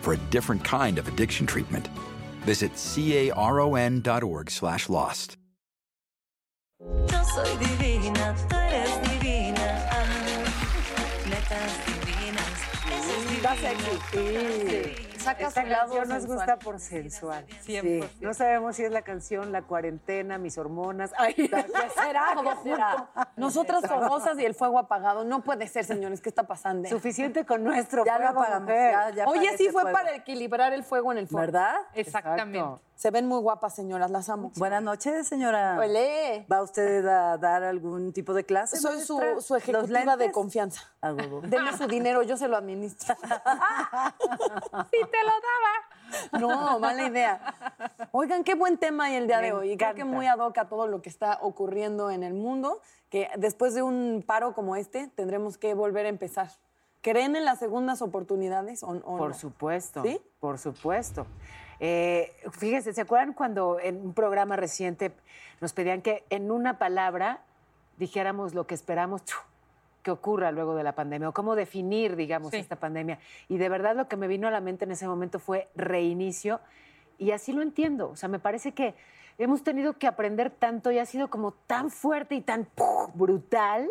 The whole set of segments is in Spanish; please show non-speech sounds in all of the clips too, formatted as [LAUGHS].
for a different kind of addiction treatment. Visit caron.org slash lost. Yo soy divina, tú eres divina. Ah, netas divinas. Esa es Está divina. sexy. Sí. Saca Esta su lado canción nos sensual. gusta por sensual. Sí. 100%. No sabemos si es la canción, la cuarentena, mis hormonas. Ay, ¿qué será? [LAUGHS] ¿Qué será? Nosotras fogosas y el fuego apagado. No puede ser, señores. ¿Qué está pasando? Suficiente con nuestro Ya lo apagamos. ya- ya Oye, sí fue fuego. para equilibrar el fuego en el fuego. ¿Verdad? Exactamente. Exacto. Se ven muy guapas, señoras. Las amo. Buenas noches, señora. Olé. ¿Va usted a dar algún tipo de clase? Soy su, su ¿Los ejecutiva de confianza. [LAUGHS] Deme su dinero, yo se lo administro. [LAUGHS] Sí, te lo daba. No, mala idea. Oigan, qué buen tema hay el día Me de hoy. Y Creo que encanta. muy ad hoc a todo lo que está ocurriendo en el mundo, que después de un paro como este tendremos que volver a empezar. ¿Creen en las segundas oportunidades o, o Por no? supuesto. ¿Sí? Por supuesto. Eh, fíjense, ¿se acuerdan cuando en un programa reciente nos pedían que en una palabra dijéramos lo que esperamos que ocurra luego de la pandemia o cómo definir, digamos, Sí. esta pandemia? Y de verdad lo que me vino a la mente en ese momento fue reinicio y así lo entiendo. O sea, me parece que hemos tenido que aprender tanto y ha sido como tan fuerte y tan brutal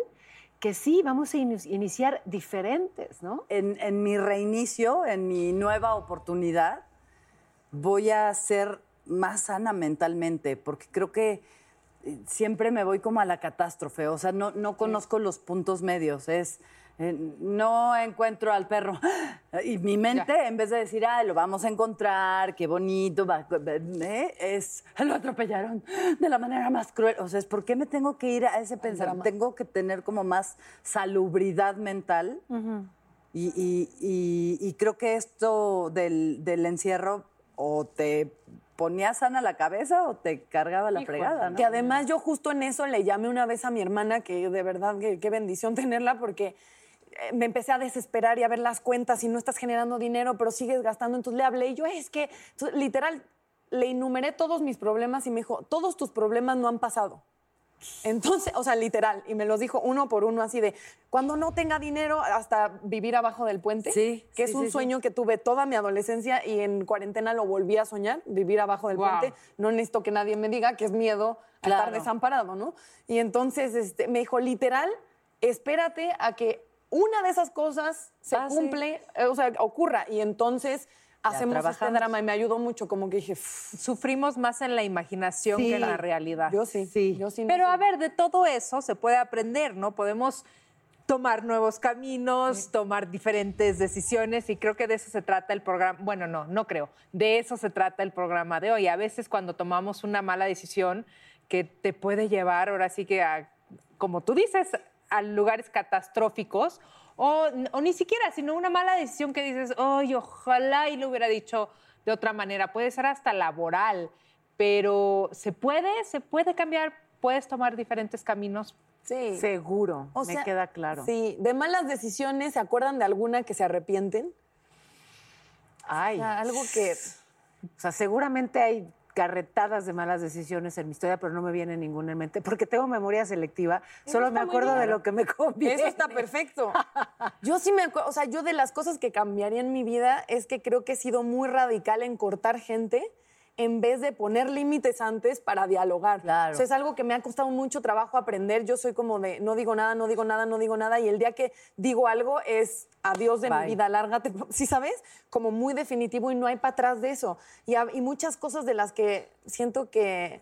que sí, vamos a ini- iniciar diferentes, ¿no? en, en mi reinicio, en mi nueva oportunidad, voy a ser más sana mentalmente, porque creo que eh, siempre me voy como a la catástrofe, o sea, no, no conozco los puntos medios, es... eh, no encuentro al perro. Y mi mente, en vez de decir, ah, lo vamos a encontrar, qué bonito, va- eh, es, lo atropellaron de la manera más cruel. O sea, es, ¿por qué me tengo que ir a ese pensamiento? Tengo que tener como más salubridad mental. Y, y- y- y creo que esto del, del encierro o te ponía sana la cabeza o te cargaba la fregada, ¿no? Que además yo justo en eso le llamé una vez a mi hermana, que de verdad qué bendición [LAUGHS] tenerla, porque eh, me empecé a desesperar y a ver las cuentas y no estás generando dinero, pero sigues gastando. Entonces le hablé y yo, es que, entonces, literal, le enumeré todos mis problemas y me dijo, todos tus problemas no han pasado. Entonces, o sea, literal, y me los dijo uno por uno así de, cuando no tenga dinero, hasta vivir abajo del puente, Sí, que sí, es un sí, sueño que tuve toda mi adolescencia y en cuarentena lo volví a soñar, vivir abajo del Wow. puente. No necesito que nadie me diga que es miedo a estar desamparado, ¿no? Y entonces este, me dijo, literal, espérate a que una de esas cosas se cumple, eh, o sea, ocurra, y entonces hacemos este drama y me ayudó mucho, como que dije, "Pff, Sufrimos más en la imaginación que en la realidad. yo sí, Sí. yo sí. no Pero sé. a ver, de todo eso se puede aprender, ¿no? Podemos tomar nuevos caminos, tomar diferentes decisiones y creo que de eso se trata el programa. Bueno, no, no creo. De eso se trata el programa de hoy. A veces cuando tomamos una mala decisión que te puede llevar ahora sí que a, como tú dices, a lugares catastróficos o, o ni siquiera, sino una mala decisión que dices, ay, ojalá y lo hubiera dicho de otra manera. Puede ser hasta laboral, pero se puede, se puede cambiar, puedes tomar diferentes caminos Sí. Seguro, O me sea, queda claro. Sí, de malas decisiones, ¿se acuerdan de alguna que se arrepienten? Ay, O sea, algo que... o sea, seguramente hay carretadas de malas decisiones en mi historia, pero no me viene ninguna en mente, porque tengo memoria selectiva, solo me acuerdo de lo que me conviene. Eso está perfecto. [LAUGHS] Yo sí me acuerdo, o sea, yo de las cosas que cambiaría en mi vida es que creo que he sido muy radical en cortar gente en vez de poner límites antes para dialogar. Claro. O sea, es algo que me ha costado mucho trabajo aprender. Yo soy como de no digo nada, no digo nada, no digo nada y el día que digo algo es adiós de Bye. mi vida, lárgate. [LAUGHS] ¿Sí sabes? Como muy definitivo y no hay para atrás de eso. Y, y muchas cosas de las que siento que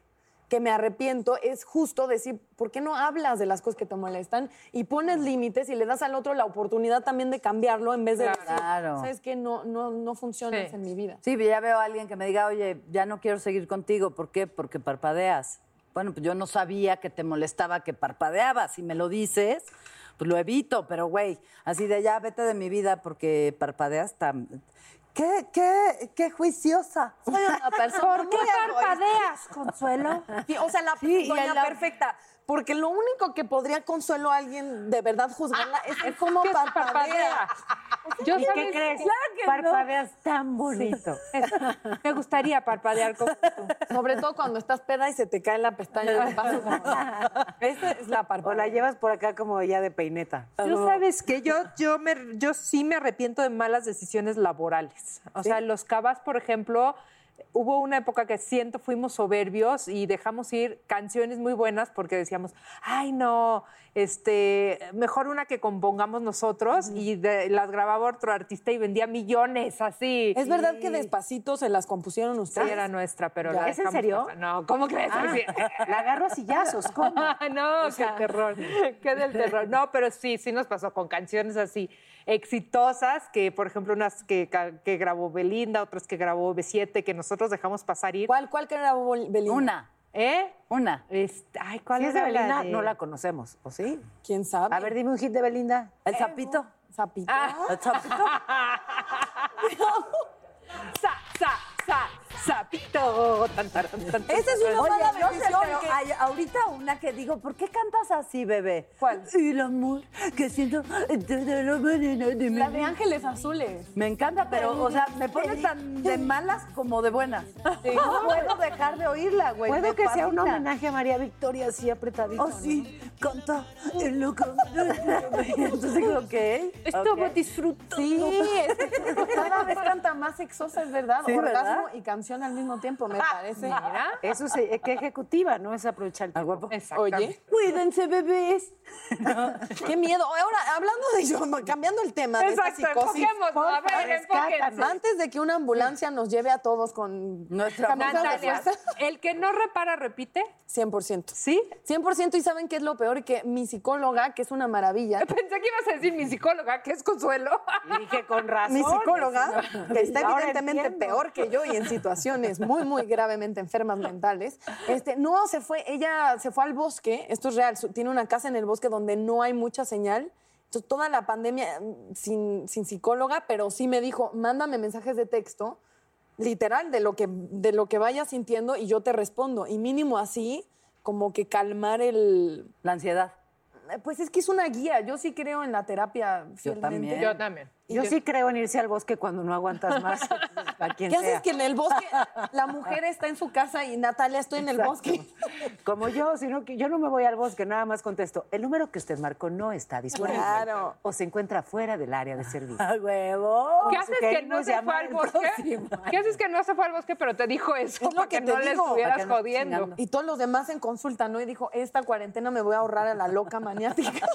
que me arrepiento es justo decir, ¿por qué no hablas de las cosas que te molestan y pones límites y le das al otro la oportunidad también de cambiarlo en vez de Claro. decir, sabes que no no no funcionas Sí. en mi vida. Sí, ya veo a alguien que me diga, oye, ya no quiero seguir contigo. ¿Por qué? Porque parpadeas. Bueno, pues yo no sabía que te molestaba que parpadeabas. Si me lo dices, pues lo evito. Pero, güey, así de ya, vete de mi vida porque parpadeas tan... ¿Qué, qué, qué juiciosa? Soy una persona [LAUGHS] muy egoísta. Consuelo? Sí, o sea, la Sí, doña la- perfecta. Porque lo único que podría consuelo a alguien de verdad juzgarla es el cómo que parpadea. parpadea. Yo ¿Y sabes qué crees? Claro que no. Parpadeas tan bonito. Me gustaría parpadear como tú. Sobre todo cuando estás peda y se te cae la pestaña paso. como- [LAUGHS] Esa es la O parpadea. la llevas por acá como ya de peineta. Yo sabes que yo, yo, me, yo sí me arrepiento de malas decisiones laborales. O sea, los cabas, por ejemplo, hubo una época que siento fuimos soberbios y dejamos ir canciones muy buenas porque decíamos, ay no, este, mejor una que compongamos nosotros y de- las grababa otro artista y vendía millones así. ¿Es verdad que despacito se las compusieron Sí, ustedes? era nuestra, pero Ya. la ¿Es en dejamos serio? pasar. No, ¿cómo crees? Ah, [LAUGHS] la agarro a sillazos, ¿cómo? Ah, [LAUGHS] no, qué terror, [LAUGHS] qué del terror. No, pero sí, sí nos pasó con canciones así exitosas, que por ejemplo unas que, grabó Belinda, otras que grabó B7, que nosotros dejamos pasar ir. ¿Cuál, cuál que era Bol- Belinda? Una, ¿Eh? una. Este, ay, ¿cuál Si es de Belinda, de- no la conocemos, ¿o sí? ¿Quién sabe? A ver, dime un hit de Belinda. ¿El sapito? Zapito. ¿El sapito? [LAUGHS] Esa es una Oye, mala sé, decisión. pero que- hay ahorita una que digo, ¿por qué cantas así, bebé? ¿Cuál? El amor que siento desde la mañana de mi La de vida. Ángeles Azules. Me encanta, pero, o sea, me pone tan de malas como de buenas. No puedo dejar de oírla, güey. Puedo me que sea un fascina. homenaje a María Victoria así apretadito. Oh, sí, canta el loco. Entonces digo, ok. Ok. disfrutando. Sí, es que cada vez canta más sexosa, es verdad. Sí, Orgasmo ¿verdad? y canción al mismo tiempo, me Mira. Eso sí, qué ejecutiva, ¿no? Es aprovechar el Ah, tiempo. Oye, Cuídense, bebés. [LAUGHS] qué miedo. Ahora, hablando de yo, cambiando el tema de esta Exacto, psicosis. A ver, enfóquense. Antes de que una ambulancia nos lleve a todos con Nuestra camisas de Natalia, fuerza, el que no repara, repite. 100%. ¿Sí? 100% y ¿saben qué es lo peor? Que mi psicóloga, que es una maravilla, [LAUGHS] Pensé que ibas a decir mi psicóloga, que es Consuelo. [LAUGHS] Y dije con razón. mi psicóloga, que está Ahora evidentemente entiendo. peor que yo y en situaciones muy, muy gravemente enfermas mentales, este, no se fue, ella se fue al bosque, esto es real, su- tiene una casa en el bosque donde no hay mucha señal. Entonces, toda la pandemia mm, sin, sin psicóloga, pero sí me dijo, mándame mensajes de texto, literal, de lo, que, de lo que vayas sintiendo y yo te respondo. Y mínimo así, como que calmar el... La ansiedad. Pues es que es una guía, yo sí creo en la terapia fielmente. también. Yo también. Yo sí creo en irse al bosque cuando no aguantas más. [LAUGHS] A quien ¿Qué sea. haces que en el bosque la [LAUGHS] mujer está en su casa y Natalia estoy en el Exacto. bosque? Como yo, sino que yo no me voy al bosque, nada más contesto. El número que usted marcó no está disponible. Claro. O se encuentra fuera del área de servicio. [LAUGHS] ¡A huevo! ¿Qué haces que no se fue al bosque? ¿Qué haces que no se fue al bosque, pero te dijo eso Es lo para que que te no le estuvieras no jodiendo? chingando. Y todos los demás en consulta, ¿no? Y dijo, esta cuarentena me voy a ahorrar a la loca maniática.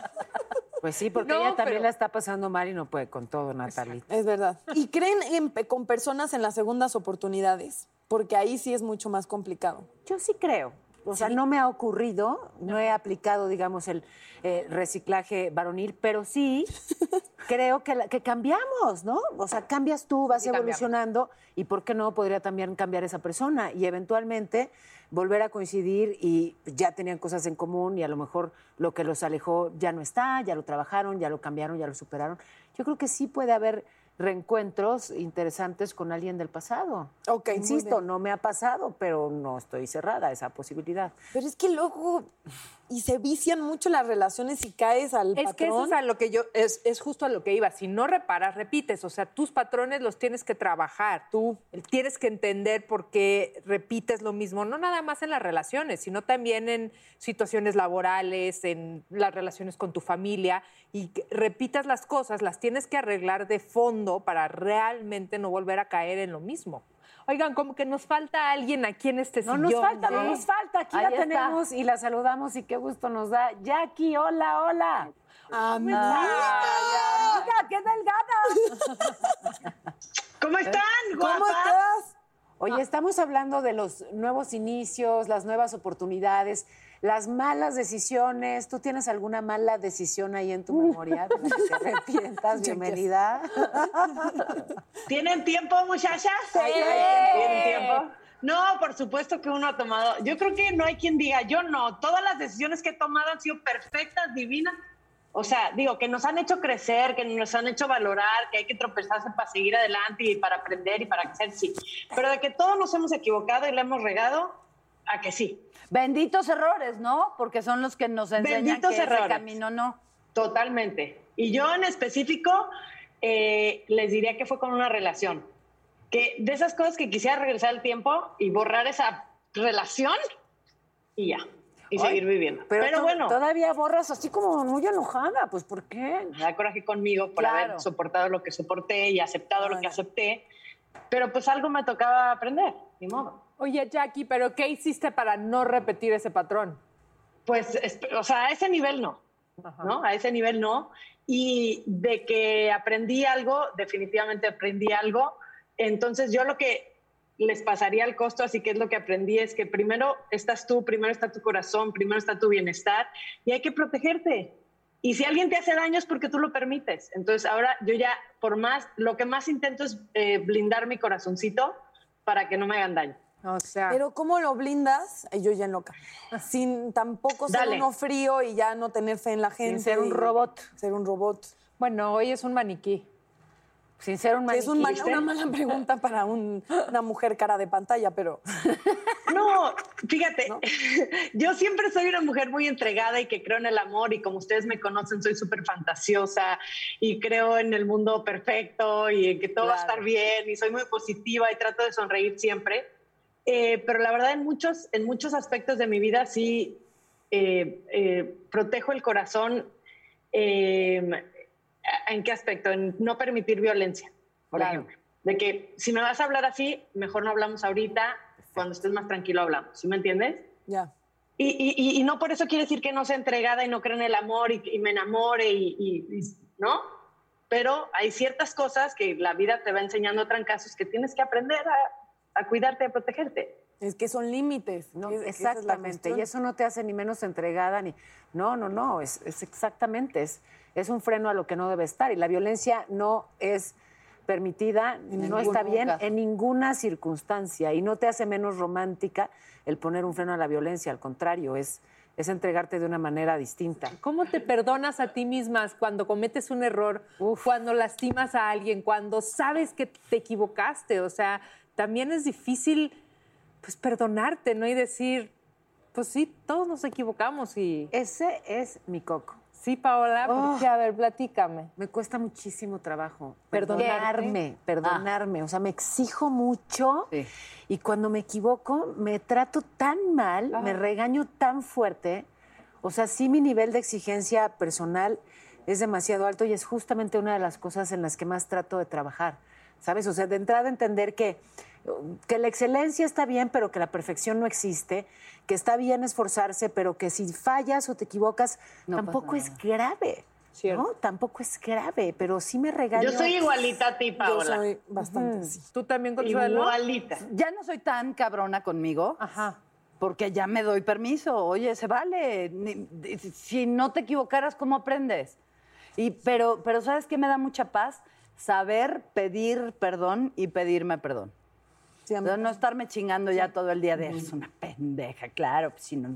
Pues sí, porque No, ella también pero- la está pasando mal y no puede con todo, Natalie. Es verdad. ¿Y creen en- con personas en las segundas oportunidades? Porque ahí sí es mucho más complicado. Yo sí creo. O sea, no me ha ocurrido, no he aplicado, digamos, el eh, reciclaje varonil, pero sí [LAUGHS] creo que, la- que cambiamos, ¿no? O sea, cambias tú, vas cambiamos. evolucionando y ¿por qué no podría también cambiar esa persona? Y eventualmente volver a coincidir y ya tenían cosas en común y a lo mejor lo que los alejó ya no está, ya lo trabajaron, ya lo cambiaron, ya lo superaron. Yo creo que sí puede haber reencuentros interesantes con alguien del pasado. Ok, Insisto, no me ha pasado, pero no estoy cerrada a esa posibilidad. Pero es que luego, y se vician mucho las relaciones y caes al Es que eso patrón. es a lo que yo, es, es justo a lo que iba. Si no reparas, repites. O sea, tus patrones los tienes que trabajar. Tú tienes que entender por qué repites lo mismo, no nada más en las relaciones, sino también en situaciones laborales, en las relaciones con tu familia. Y que repitas las cosas, las tienes que arreglar de fondo para realmente no volver a caer en lo mismo. Oigan, como que nos falta alguien aquí en este No sillón. nos falta, no ¿eh? nos falta. Aquí Ahí la está. tenemos y la saludamos y qué gusto nos da. Jackie, hola, hola. Amiga, amiga, qué delgada. [LAUGHS] ¿Cómo están? ¿Cómo guapas? estás? Oye, estamos hablando de los nuevos inicios, las nuevas oportunidades, las malas decisiones. ¿Tú tienes alguna mala decisión ahí en tu [LAUGHS] memoria de la que te [LAUGHS] arrepientas? Bienvenida. ¿Tienen tiempo, muchachas? ¿Tienen tiempo? No, por supuesto que uno ha tomado. Yo creo que no hay quien diga, yo no. Todas las decisiones que he tomado han sido perfectas, divinas. O sea, digo, que nos han hecho crecer, que nos han hecho valorar, que hay que tropezarse para seguir adelante y para aprender y para crecer, sí. Pero de que todos nos hemos equivocado y le hemos regado, a que sí. Benditos errores, ¿no? Porque son los que nos enseñan Benditos que ese errores. camino no. Totalmente. Y yo en específico eh, les diría que fue con una relación. Que de esas cosas que quisiera regresar al tiempo y borrar esa relación y ya. Y Ay, seguir viviendo. Pero, Pero, bueno, todavía borras así como muy enojada. Pues, ¿por qué? me da coraje conmigo por Claro. haber soportado lo que soporté y aceptado lo que acepté. Pero pues algo me tocaba aprender, ni modo. Oye, Jackie, ¿pero qué hiciste para no repetir ese patrón? Pues, es- o sea, a ese nivel no, ¿no? A ese nivel no. Y de que aprendí algo, definitivamente aprendí algo. Entonces, yo lo que les pasaría al costo, así que es lo que aprendí, es que primero estás tú, primero está tu corazón, primero está tu bienestar y hay que protegerte. Y si alguien te hace daño es porque tú lo permites. Entonces, ahora yo ya, por más, lo que más intento es eh, blindar mi corazoncito para que no me hagan daño. O sea, Pero ¿cómo lo blindas? Yo ya en loca. Sin tampoco ser Dale. uno frío y ya no tener fe en la gente. ser un robot. Ser un robot. bueno, hoy es un maniquí. Sin ser un Que es un maniquí. mal- una mala pregunta para un- una mujer cara de pantalla, pero [LAUGHS] No, fíjate, [LAUGHS] yo siempre soy una mujer muy entregada y que creo en el amor y como ustedes me conocen, soy súper fantasiosa y creo en el mundo perfecto y en que todo va a Claro. estar bien y soy muy positiva y trato de sonreír siempre. Eh, pero la verdad en muchos, en muchos aspectos de mi vida sí eh, eh, protejo el corazón. eh, ¿En qué aspecto? En no permitir violencia, por Claro. ejemplo. De que si me vas a hablar así, mejor no hablamos ahorita, cuando estés más tranquilo hablamos, ¿sí me entiendes? ya. Y, y- y- no por eso quiere decir que no sea entregada y no cree en el amor y, y me enamore y, y- y- ¿no? Pero hay ciertas cosas que la vida te va enseñando a trancazos que tienes que aprender a, a cuidarte, a protegerte. Es que son límites. No, es exactamente. cuestión. Y eso no te hace ni menos entregada ni. No, no, no. Es, es exactamente. Es, es un freno a lo que no debe estar. Y la violencia no es permitida, no está bien caso. en ninguna circunstancia. Y no te hace menos romántica el poner un freno a la violencia. Al contrario, es, es entregarte de una manera distinta. ¿Cómo te perdonas a ti misma cuando cometes un error, cuando lastimas a alguien, cuando sabes que te equivocaste? O sea, también es difícil pues perdonarte, ¿no? Y decir, pues sí, todos nos equivocamos y Ese es mi coco. Sí, Paola, ¿por Oh. qué? A ver, platícame. Me cuesta muchísimo trabajo perdonarme, perdonarme. O sea, me exijo mucho Sí. y cuando me equivoco me trato tan mal, me regaño tan fuerte. O sea, sí mi nivel de exigencia personal es demasiado alto y es justamente una de las cosas en las que más trato de trabajar. ¿Sabes? O sea, de entrada entender que, que la excelencia está bien, pero que la perfección no existe, que está bien esforzarse, pero que si fallas o te equivocas, No tampoco es grave. Cierto. ¿no? Tampoco es grave, pero sí me regaño. Yo soy igualita a ti, Yo Paola. soy bastante así. ¿Tú también, Consuelo? Igualita. Ya no soy tan cabrona conmigo. Ajá. Porque ya me doy permiso. Oye, se vale. Si no te equivocaras, ¿cómo aprendes? Y, pero, pero ¿sabes qué me da mucha paz? Saber pedir perdón y pedirme perdón. Sí, no estarme chingando ya todo el día de eres una pendeja, claro, pues si no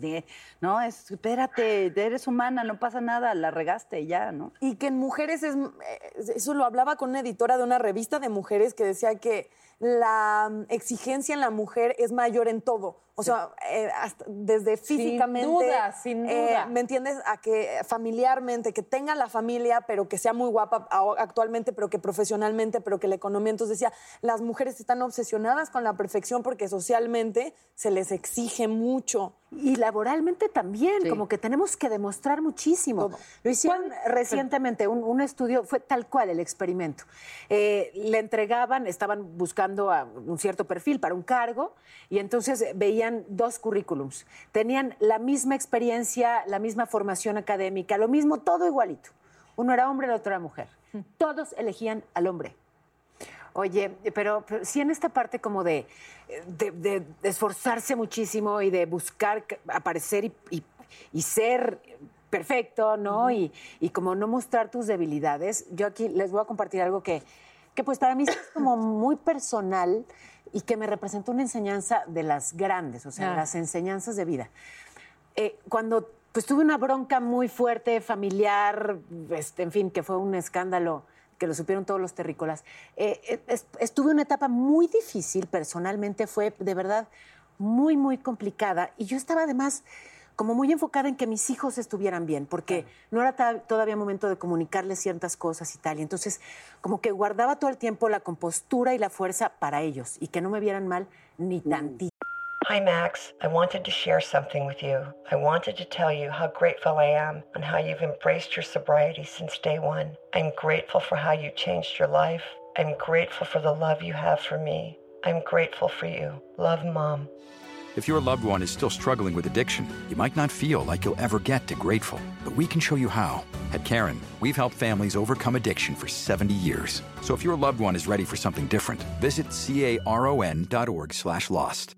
no, es, espérate, eres humana, no pasa nada, la regaste y ya, ¿no? Y que en mujeres es, eh, eso lo hablaba con una editora de una revista de mujeres que decía que la mm, exigencia en la mujer es mayor en todo. O sea, eh, hasta desde Sin físicamente. duda, sin eh, duda. ¿Me entiendes? A que familiarmente, que tenga la familia, pero que sea muy guapa actualmente, pero que profesionalmente, pero que la economía. Entonces decía, las mujeres están obsesionadas con la perfección porque socialmente se les exige mucho. Y laboralmente también, como que tenemos que demostrar muchísimo. Lo hicieron recientemente, un, un estudio, fue tal cual el experimento. Eh, le entregaban, estaban buscando a un cierto perfil para un cargo y entonces veían dos currículums. Tenían la misma experiencia, la misma formación académica, lo mismo, todo igualito. Uno era hombre, el otro era mujer. Todos elegían al hombre. Oye, pero, pero sí en esta parte como de, de- de- de esforzarse muchísimo y de buscar aparecer y, y- y ser perfecto, ¿no? y, y como no mostrar tus debilidades. Yo aquí les voy a compartir algo que, que pues para mí es como muy personal y que me representa una enseñanza de las grandes, o sea, Ah. las enseñanzas de vida. Eh, cuando pues tuve una bronca muy fuerte, familiar, este, en fin, que fue un escándalo que lo supieron todos los terrícolas. eh, eh, es- estuve en una etapa muy difícil, personalmente fue de verdad muy, muy complicada. Y yo estaba además como muy enfocada en que mis hijos estuvieran bien, porque no era todavía momento de comunicarles ciertas cosas y tal. Y entonces como que guardaba todo el tiempo la compostura y la fuerza para ellos y que no me vieran mal ni tantito. Hi, Max. I wanted to share something with you. I wanted to tell you how grateful I am and how you've embraced your sobriety since day one. I'm grateful for how you changed your life. I'm grateful for the love you have for me. I'm grateful for you. Love, Mom. If your loved one is still struggling with addiction, you might not feel like you'll ever get to grateful, but we can show you how. At Karen, we've helped families overcome addiction for 70 years. So if your loved one is ready for something different, visit caron.org slash lost.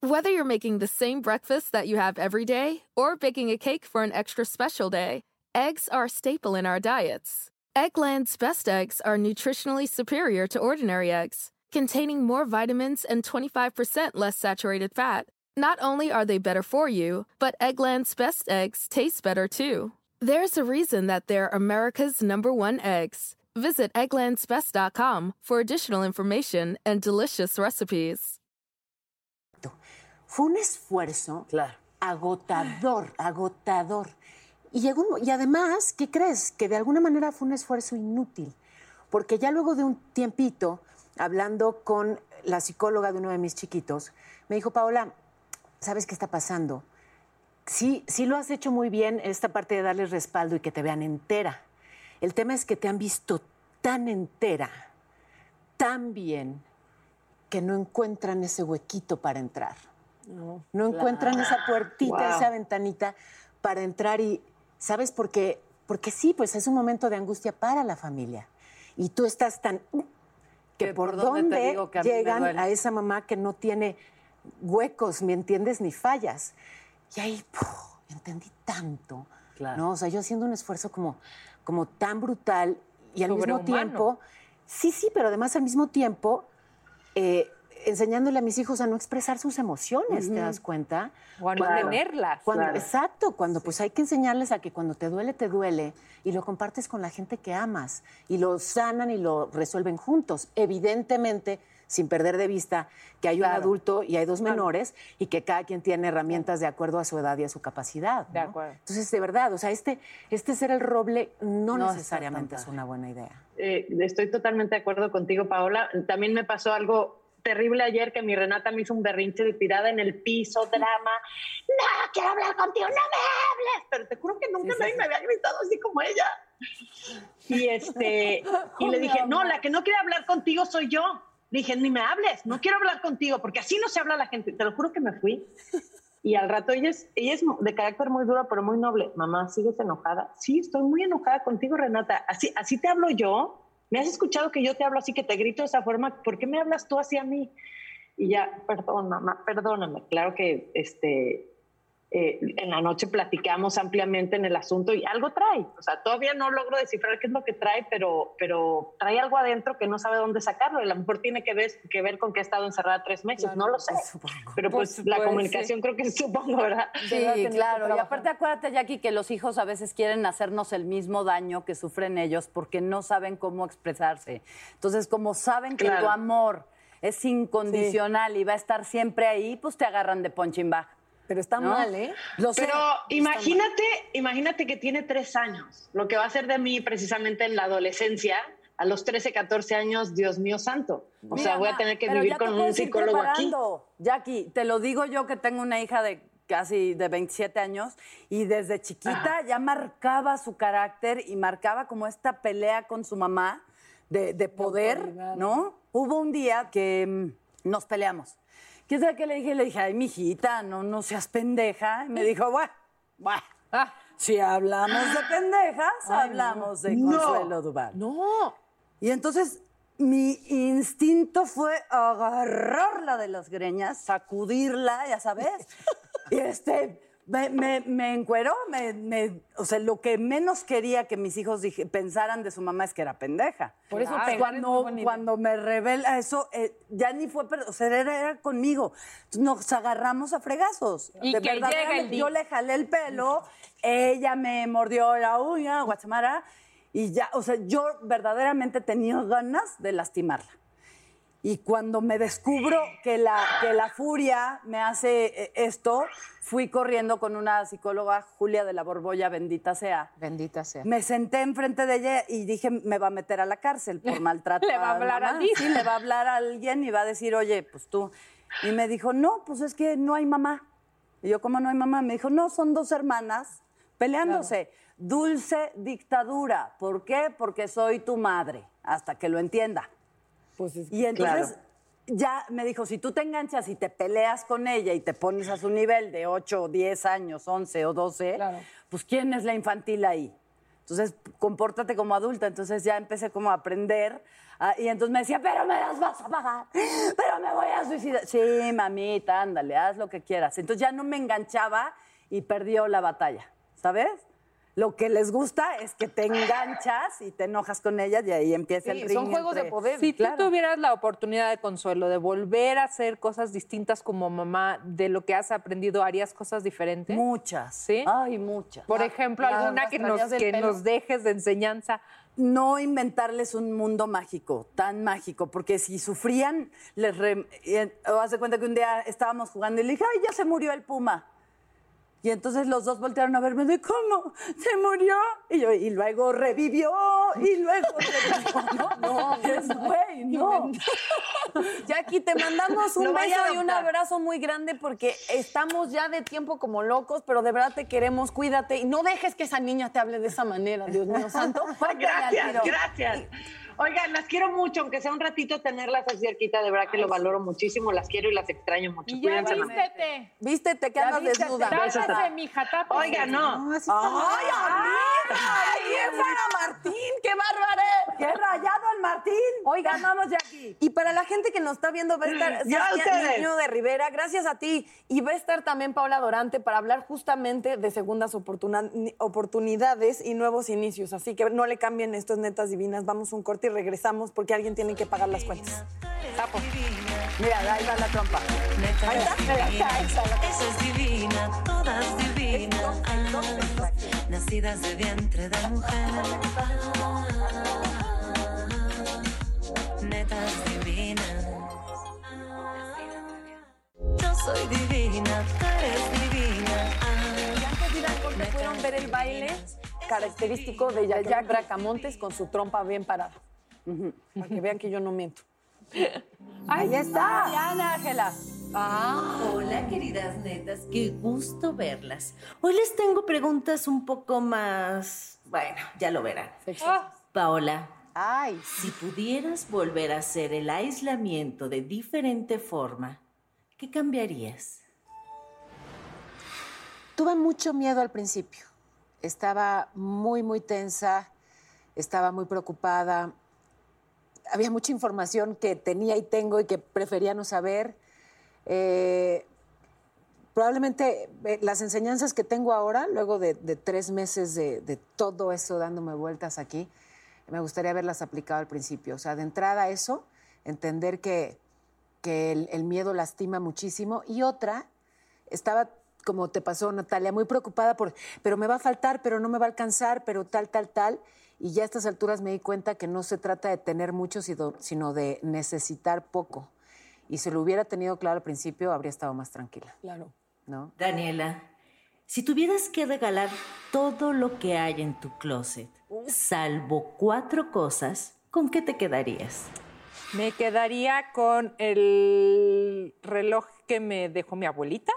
Whether you're making the same breakfast that you have every day or baking a cake for an extra special day, eggs are a staple in our diets. Eggland's best eggs are nutritionally superior to ordinary eggs, containing more vitamins and 25% less saturated fat. Not only are they better for you, but Eggland's best eggs taste better too. There's a reason that they're America's number one eggs. Visit egglandsbest.com for additional information and delicious recipes. Fue un esfuerzo agotador, agotador. Y, llegó un mo- y además, ¿qué crees? Que de alguna manera fue un esfuerzo inútil, porque ya luego de un tiempito, hablando con la psicóloga de uno de mis chiquitos, me dijo, Paola, ¿sabes qué está pasando? Sí, sí lo has hecho muy bien, esta parte de darles respaldo y que te vean entera. El tema es que te han visto tan entera, tan bien, que no encuentran ese huequito para entrar. No, encuentran esa puertita, Wow. esa ventanita para entrar y, ¿sabes por qué? Porque sí, pues es un momento de angustia para la familia. Y tú estás tan... que por, dónde te digo que a mí me llegan duele. a esa mamá que no tiene huecos, ¿me entiendes? Ni fallas. Y ahí ¡puf! entendí tanto. ¿no? O sea, yo haciendo un esfuerzo como, como tan brutal y al mismo tiempo... Sí, sí, pero además al mismo tiempo eh, enseñándole a mis hijos a no expresar sus emociones, ¿te das cuenta? O a no tenerlas. cuando- Claro. Exacto, cuando pues hay que enseñarles a que cuando te duele, te duele y lo compartes con la gente que amas y lo sanan y lo resuelven juntos. Evidentemente, sin perder de vista que hay un adulto y hay dos menores y que cada quien tiene herramientas de acuerdo a su edad y a su capacidad. De acuerdo. Entonces, de verdad, o sea, este, este ser el roble no, No necesariamente es una buena idea. Eh, estoy totalmente de acuerdo contigo, Paola. También me pasó algo terrible ayer que mi Renata me hizo un berrinche de tirada en el piso, drama. No, quiero hablar contigo, no me hables. Pero te juro que nunca nadie me había gritado así como ella. Y este, [LAUGHS] y le dije, no, la que no quiere hablar contigo soy yo. Le dije, ni me hables, no quiero hablar contigo, porque así no se habla la gente. Te lo juro que me fui. Y al rato ella es, ella es de carácter muy duro, pero muy noble. Mamá, ¿sigues enojada? Sí, estoy muy enojada contigo, Renata. Así, así te hablo yo. ¿Me has escuchado que yo te hablo así, que te grito de esa forma? ¿Por qué me hablas tú así a mí? Y ya, perdón, mamá, perdóname. Claro que este, eh, en la noche platicamos ampliamente en el asunto y algo trae. O sea, todavía no logro descifrar qué es lo que trae, pero, pero trae algo adentro que no sabe dónde sacarlo. A lo mejor tiene que ver, que ver con que ha estado encerrada tres meses, no lo sé. Pero pues, Pues, la pues, comunicación sí. creo que supongo, ¿verdad? Sí, claro. Y aparte acuérdate, Jackie, que los hijos a veces quieren hacernos el mismo daño que sufren ellos porque no saben cómo expresarse. Entonces, como saben que tu amor es incondicional y va a estar siempre ahí, pues te agarran de punching bag. Pero está ¿No? mal, ¿eh? Lo sé. Pero imagínate, imagínate que tiene tres años, lo que va a ser de mí precisamente en la adolescencia, a los 13, 14 años, Dios mío santo. O sea, voy a tener que vivir con un psicólogo aquí. Jackie, te lo digo yo que tengo una hija de casi de 27 años y desde chiquita ya marcaba su carácter y marcaba como esta pelea con su mamá de, de poder, ¿no? Hubo un día que mm, nos peleamos. ¿Quién sabe qué le dije? Le dije, ay, mijita, no, no seas pendeja. Y me dijo, bueno, bueno, si hablamos de pendejas, hablamos de No. Consuelo Duval. No. Y entonces mi instinto fue agarrarla de las greñas, sacudirla, ya sabes. [LAUGHS] y este, me, me, me encueró, me, me- o sea, lo que menos quería que mis hijos dije- pensaran de su mamá es que era pendeja. Por eso Claro. es cuando, cuando me revela eso, eh, ya ni fue, o sea, era, era conmigo. Nos agarramos a fregazos. Y De que verdad, llega el yo le jalé el pelo, ella me mordió la uña, Guachamara, y ya, o sea, yo verdaderamente tenía ganas de lastimarla. Y cuando me descubro que la, que la furia me hace eh, esto, fui corriendo con una psicóloga, Julia de la Borbolla, bendita sea. Bendita sea. Me senté enfrente de ella y dije, me va a meter a la cárcel por [LAUGHS] maltrato. Le va a hablar a mamá. ti. Sí, le va a hablar a alguien y va a decir, oye, pues tú. Y me dijo, no, pues es que no hay mamá. Y yo, ¿cómo no hay mamá? Me dijo, no, son dos hermanas peleándose. Dulce dictadura. ¿Por qué? Porque soy tu madre, hasta que lo entienda. y entonces Claro. Ya me dijo, si tú te enganchas y te peleas con ella y te pones a su nivel de 8, 10 años, 11 o 12, pues ¿quién es la infantil ahí? Entonces, compórtate como adulta. Entonces ya empecé como a aprender. ah, y entonces me decía, pero me las vas a pagar, pero me voy a suicidar. Sí, mamita, ándale, haz lo que quieras. Entonces ya no me enganchaba y perdió la batalla, ¿sabes? Lo que les gusta es que te enganchas y te enojas con ellas y ahí empieza el ring. entre- Si tú tuvieras la oportunidad de consuelo, de volver a hacer cosas distintas como mamá, de lo que has aprendido, ¿harías cosas diferentes? Muchas. ¿Sí? Ay, muchas. Por La- ejemplo, la- alguna que, nos, que pelo. nos dejes de enseñanza. no inventarles un mundo mágico, tan mágico, porque si sufrían, les re... eh, o haz de cuenta que un día estábamos jugando y le dije, ay, ya se murió el puma. Y entonces los dos voltearon a verme de cómo se murió. Y yo, y luego revivió, y luego revivió. No, es güey, no. Jackie, te mandamos un beso y un abrazo muy grande porque estamos ya de tiempo como locos, pero de verdad te queremos, cuídate y no dejes que esa niña te hable de esa manera, Dios mío santo. [LAUGHS] Gracias, tiro. Oigan, las quiero mucho, aunque sea un ratito tenerlas así cerquita, de verdad que lo valoro muchísimo, las quiero y las extraño mucho. Y ya Cuídense, mamá. vístete. Vístete que Ya andas vístete. desnuda. Tápate, mija, tápate. Oiga, no. ¡Ay, amiga! ¡Ay, para Martín! ¡Qué bárbaro! ¡Qué rayado el Martín! Oiga, Ganamos de aquí. Y para la gente que nos está viendo, va a estar Ya ustedes. Niño de Rivera, gracias a ti. Y va a estar también Paula Dorante para hablar justamente de segundas oportunidades y nuevos inicios. Así que no le cambien estas netas divinas. Vamos a un corte y regresamos porque alguien tiene que pagar las cuentas. Mira, ahí va la trompa. Ahí está, ahí está, ahí está. Esa es divina, todas divinas, nacidas de vientre de mujer. Netas divinas. Yo soy divina, tú eres divina. Y antes de ir al corte pudieron ver el baile característico de Jackie Bracamontes con su trompa bien parada. Para que vean que yo no miento. [LAUGHS] Ahí está. Diana Ángela. Hola, queridas netas, qué gusto verlas. Hoy les tengo preguntas un poco más... Bueno, ya lo verán. Paola, Ay, si pudieras volver a hacer el aislamiento de diferente forma, ¿qué cambiarías? tuve mucho miedo al principio. Estaba muy, muy tensa, estaba muy preocupada. Había mucha información que tenía y tengo y que prefería no saber. Eh, probablemente eh, las enseñanzas que tengo ahora, luego de, tres meses de, de todo eso dándome vueltas aquí, me gustaría haberlas aplicado al principio. O sea, de entrada eso, entender que, que el, el miedo lastima muchísimo. Y otra, estaba, como te pasó, Natalia, muy preocupada por, pero me va a faltar, pero no me va a alcanzar, pero tal, tal, tal. Y ya a estas alturas me di cuenta que no se trata de tener mucho, sino sino de necesitar poco. Y si lo hubiera tenido claro al principio, habría estado más tranquila, Claro. ¿no? Daniela, si tuvieras que regalar todo lo que hay en tu closet, salvo cuatro cosas, ¿con qué te quedarías? Me quedaría con el reloj que me dejó mi abuelita.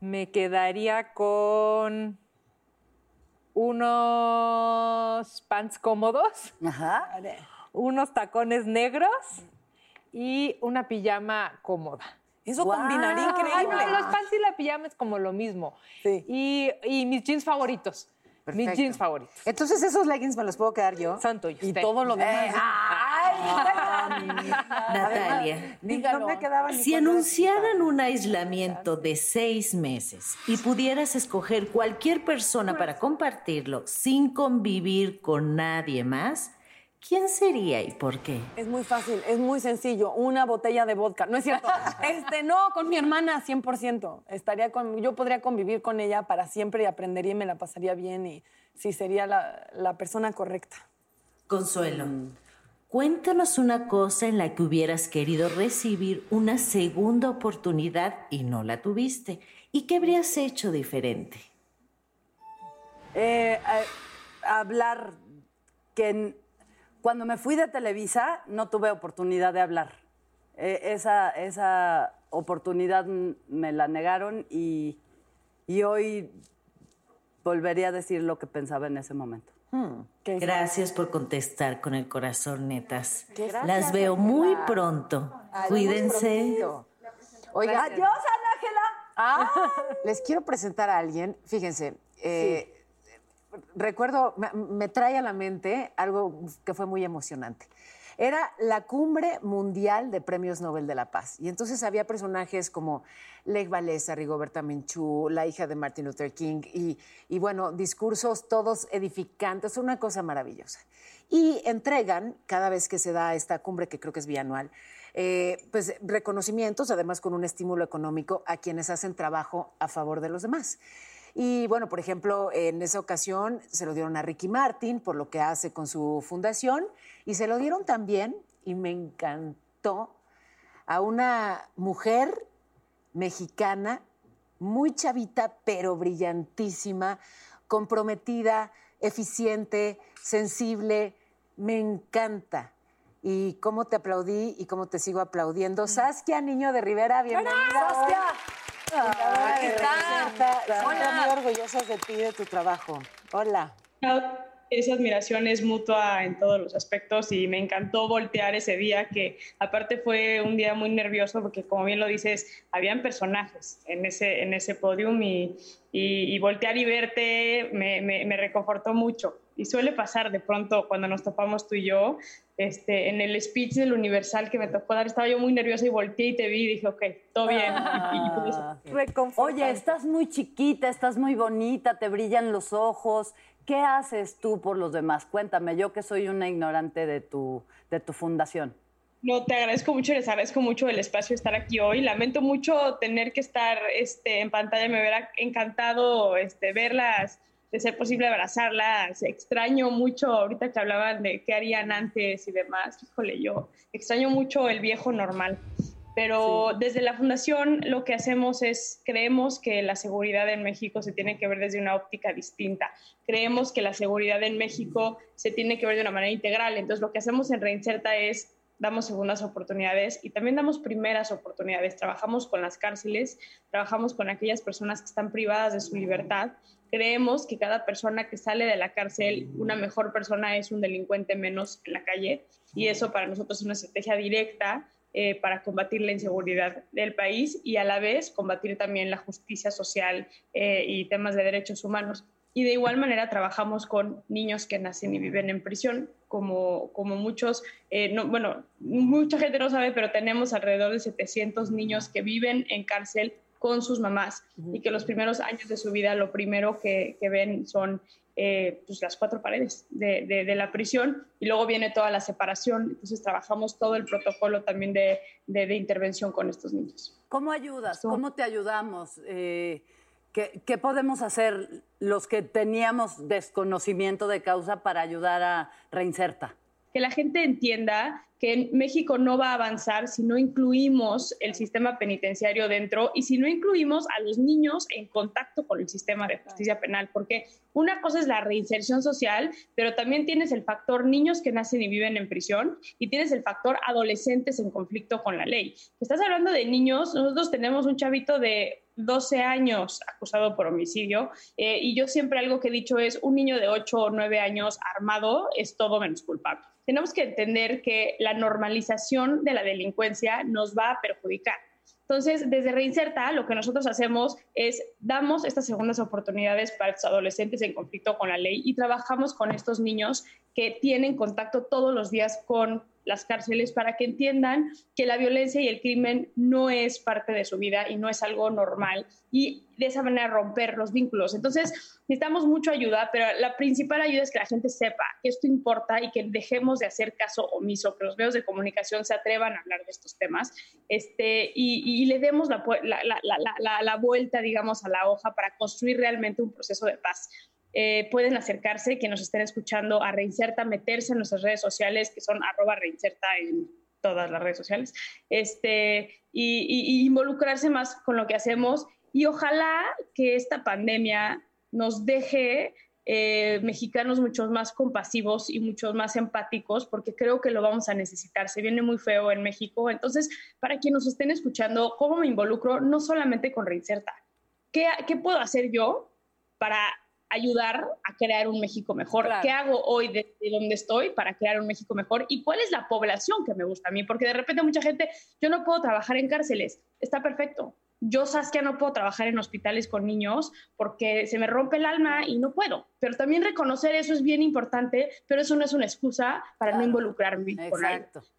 Me quedaría con unos pants cómodos, unos tacones negros y una pijama cómoda. Eso combinaría increíble. Ay, no, los pants y la pijama es como lo mismo. Y, y mis jeans favoritos. Mis Perfecto. jeans favoritos. Entonces, esos leggings me los puedo quedar yo. Son tuyos. Y todo lo demás. Eh, ¡Ay! [LAUGHS] Natalia, No me quedaba ni si anunciaran un aislamiento de seis meses y pudieras escoger cualquier persona para compartirlo sin convivir con nadie más, ¿quién sería y por qué? Es muy fácil, es muy sencillo. Una botella de vodka. No es cierto. [LAUGHS] Este, no, con mi hermana 100%. Estaría con, yo podría convivir con ella para siempre y aprendería y me la pasaría bien y sí, sería la, la persona correcta. Consuelo, cuéntanos una cosa en la que hubieras querido recibir una segunda oportunidad y no la tuviste. ¿Y qué habrías hecho diferente? Eh, eh, hablar que cuando me fui de Televisa no tuve oportunidad de hablar. Eh, esa, esa oportunidad me la negaron y, y hoy volvería a decir lo que pensaba en ese momento. Gracias por contestar con el corazón, netas. Gracias, Las veo muy pronto. Cuídense. Oigan, Adiós, Ana Ángela. Ah, les quiero presentar a alguien. Fíjense, eh, recuerdo, me, trae a la mente algo que fue muy emocionante. Era la cumbre mundial de premios Nobel de la Paz. Y entonces había personajes como Lech Walesa, Rigoberta Menchú, la hija de Martin Luther King, y, y bueno, discursos todos edificantes, una cosa maravillosa. Y entregan, cada vez que se da esta cumbre, que creo que es bianual, eh, pues reconocimientos, además con un estímulo económico a quienes hacen trabajo a favor de los demás. Y bueno, por ejemplo, en esa ocasión se lo dieron a Ricky Martin por lo que hace con su fundación y se lo dieron también, y me encantó, a una mujer mexicana muy chavita, pero brillantísima, comprometida, eficiente, sensible. Me encanta. Y cómo te aplaudí y cómo te sigo aplaudiendo. Saskia, niño de Rivera, bienvenida. Saskia. Está. Reinserta. Estamos Hola. muy orgullosas de ti y de tu trabajo. Hola. Esa admiración es mutua en todos los aspectos y me encantó voltear ese día que aparte fue un día muy nervioso porque como bien lo dices, habían personajes en ese, en ese podium y, y- y voltear y verte me, me- me reconfortó mucho. Y suele pasar de pronto cuando nos topamos tú y yo, este, en el speech del Universal que me tocó dar, estaba yo muy nerviosa y volteé y te vi y dije, ok, todo bien. [LAUGHS] Y- y- y Oye, estás muy chiquita, estás muy bonita, te brillan los ojos. ¿Qué haces tú por los demás? Cuéntame, yo que soy una ignorante de tu, de tu fundación. No, te agradezco mucho, les agradezco mucho el espacio de estar aquí hoy. Lamento mucho tener que estar este, en pantalla, me hubiera encantado este, verlas, de ser posible abrazarlas. Extraño mucho, ahorita que hablaban de qué harían antes y demás, híjole, yo extraño mucho el viejo normal. Pero desde la fundación lo que hacemos es, creemos que la seguridad en México se tiene que ver desde una óptica distinta. Creemos que la seguridad en México se tiene que ver de una manera integral. Entonces lo que hacemos en Reinserta es damos segundas oportunidades y también damos primeras oportunidades. Trabajamos con las cárceles, trabajamos con aquellas personas que están privadas de su libertad. Creemos que cada persona que sale de la cárcel, una mejor persona es un delincuente menos en la calle y eso para nosotros es una estrategia directa eh, para combatir la inseguridad del país y a la vez combatir también la justicia social eh, y temas de derechos humanos. Y de igual manera trabajamos con niños que nacen y viven en prisión, como, como muchos, eh, no, bueno, mucha gente no sabe, pero tenemos alrededor de 700 niños que viven en cárcel con sus mamás y que los primeros años de su vida lo primero que, que ven son eh, pues las cuatro paredes de, de- de la prisión y luego viene toda la separación. Entonces trabajamos todo el protocolo también de, de- intervención con estos niños. ¿Cómo ayudas? ¿Cómo te ayudamos? Eh, ¿qué, podemos hacer los que teníamos desconocimiento de causa para ayudar a Reinserta? que la gente entienda que México no va a avanzar si no incluimos el sistema penitenciario dentro y si no incluimos a los niños en contacto con el sistema de justicia penal, porque una cosa es la reinserción social, pero también tienes el factor niños que nacen y viven en prisión y tienes el factor adolescentes en conflicto con la ley. Estás hablando de niños, nosotros tenemos un chavito de 12 años acusado por homicidio eh, y yo siempre algo que he dicho es un niño de 8 o 9 años armado es todo menos culpable tenemos que entender que la normalización de la delincuencia nos va a perjudicar. Entonces, desde Reinserta, lo que nosotros hacemos es damos estas segundas oportunidades para los adolescentes en conflicto con la ley y trabajamos con estos niños que tienen contacto todos los días con las cárceles para que entiendan que la violencia y el crimen no es parte de su vida y no es algo normal y de esa manera romper los vínculos. Entonces, necesitamos mucha ayuda, pero la principal ayuda es que la gente sepa que esto importa y que dejemos de hacer caso omiso, que los medios de comunicación se atrevan a hablar de estos temas este, y, le demos la, la, la vuelta, digamos, a la hoja para construir realmente un proceso de paz. Eh, pueden acercarse, que nos estén escuchando, a Reinserta, meterse en nuestras redes sociales, que son arroba Reinserta en todas las redes sociales, este, y, involucrarse más con lo que hacemos. Y ojalá que esta pandemia nos deje eh, mexicanos muchos más compasivos y muchos más empáticos, porque creo que lo vamos a necesitar. Se viene muy feo en México. Entonces, para quienes nos estén escuchando, ¿cómo me involucro? No solamente con Reinserta. ¿Qué, qué puedo hacer yo para ayudar a crear un México mejor. ¿Qué hago hoy desde donde estoy para crear un México mejor? ¿Y cuál es la población que me gusta a mí? Porque de repente mucha gente, yo no puedo trabajar en cárceles, está perfecto. Yo, Saskia, no puedo trabajar en hospitales con niños porque se me rompe el alma y no puedo. Pero también reconocer eso es bien importante, pero eso no es una excusa para no involucrarme con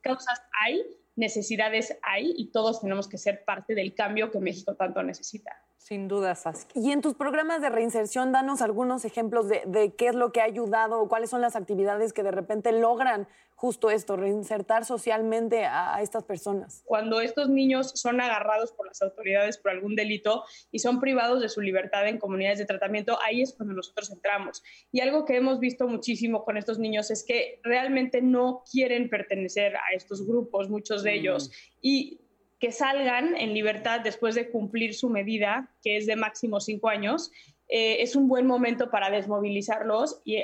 Causas hay, necesidades hay y todos tenemos que ser parte del cambio que México tanto necesita. Sin duda, Saskia. Y en tus programas de reinserción, danos algunos ejemplos de, qué es lo que ha ayudado o cuáles son las actividades que de repente logran justo esto, reinsertar socialmente a, estas personas. Cuando estos niños son agarrados por las autoridades por algún delito y son privados de su libertad en comunidades de tratamiento, ahí es cuando nosotros entramos. Y algo que hemos visto muchísimo con estos niños es que realmente no quieren pertenecer a estos grupos, muchos de ellos. Y que salgan en libertad después de cumplir su medida, que es de máximo cinco años, eh, es un buen momento para desmovilizarlos y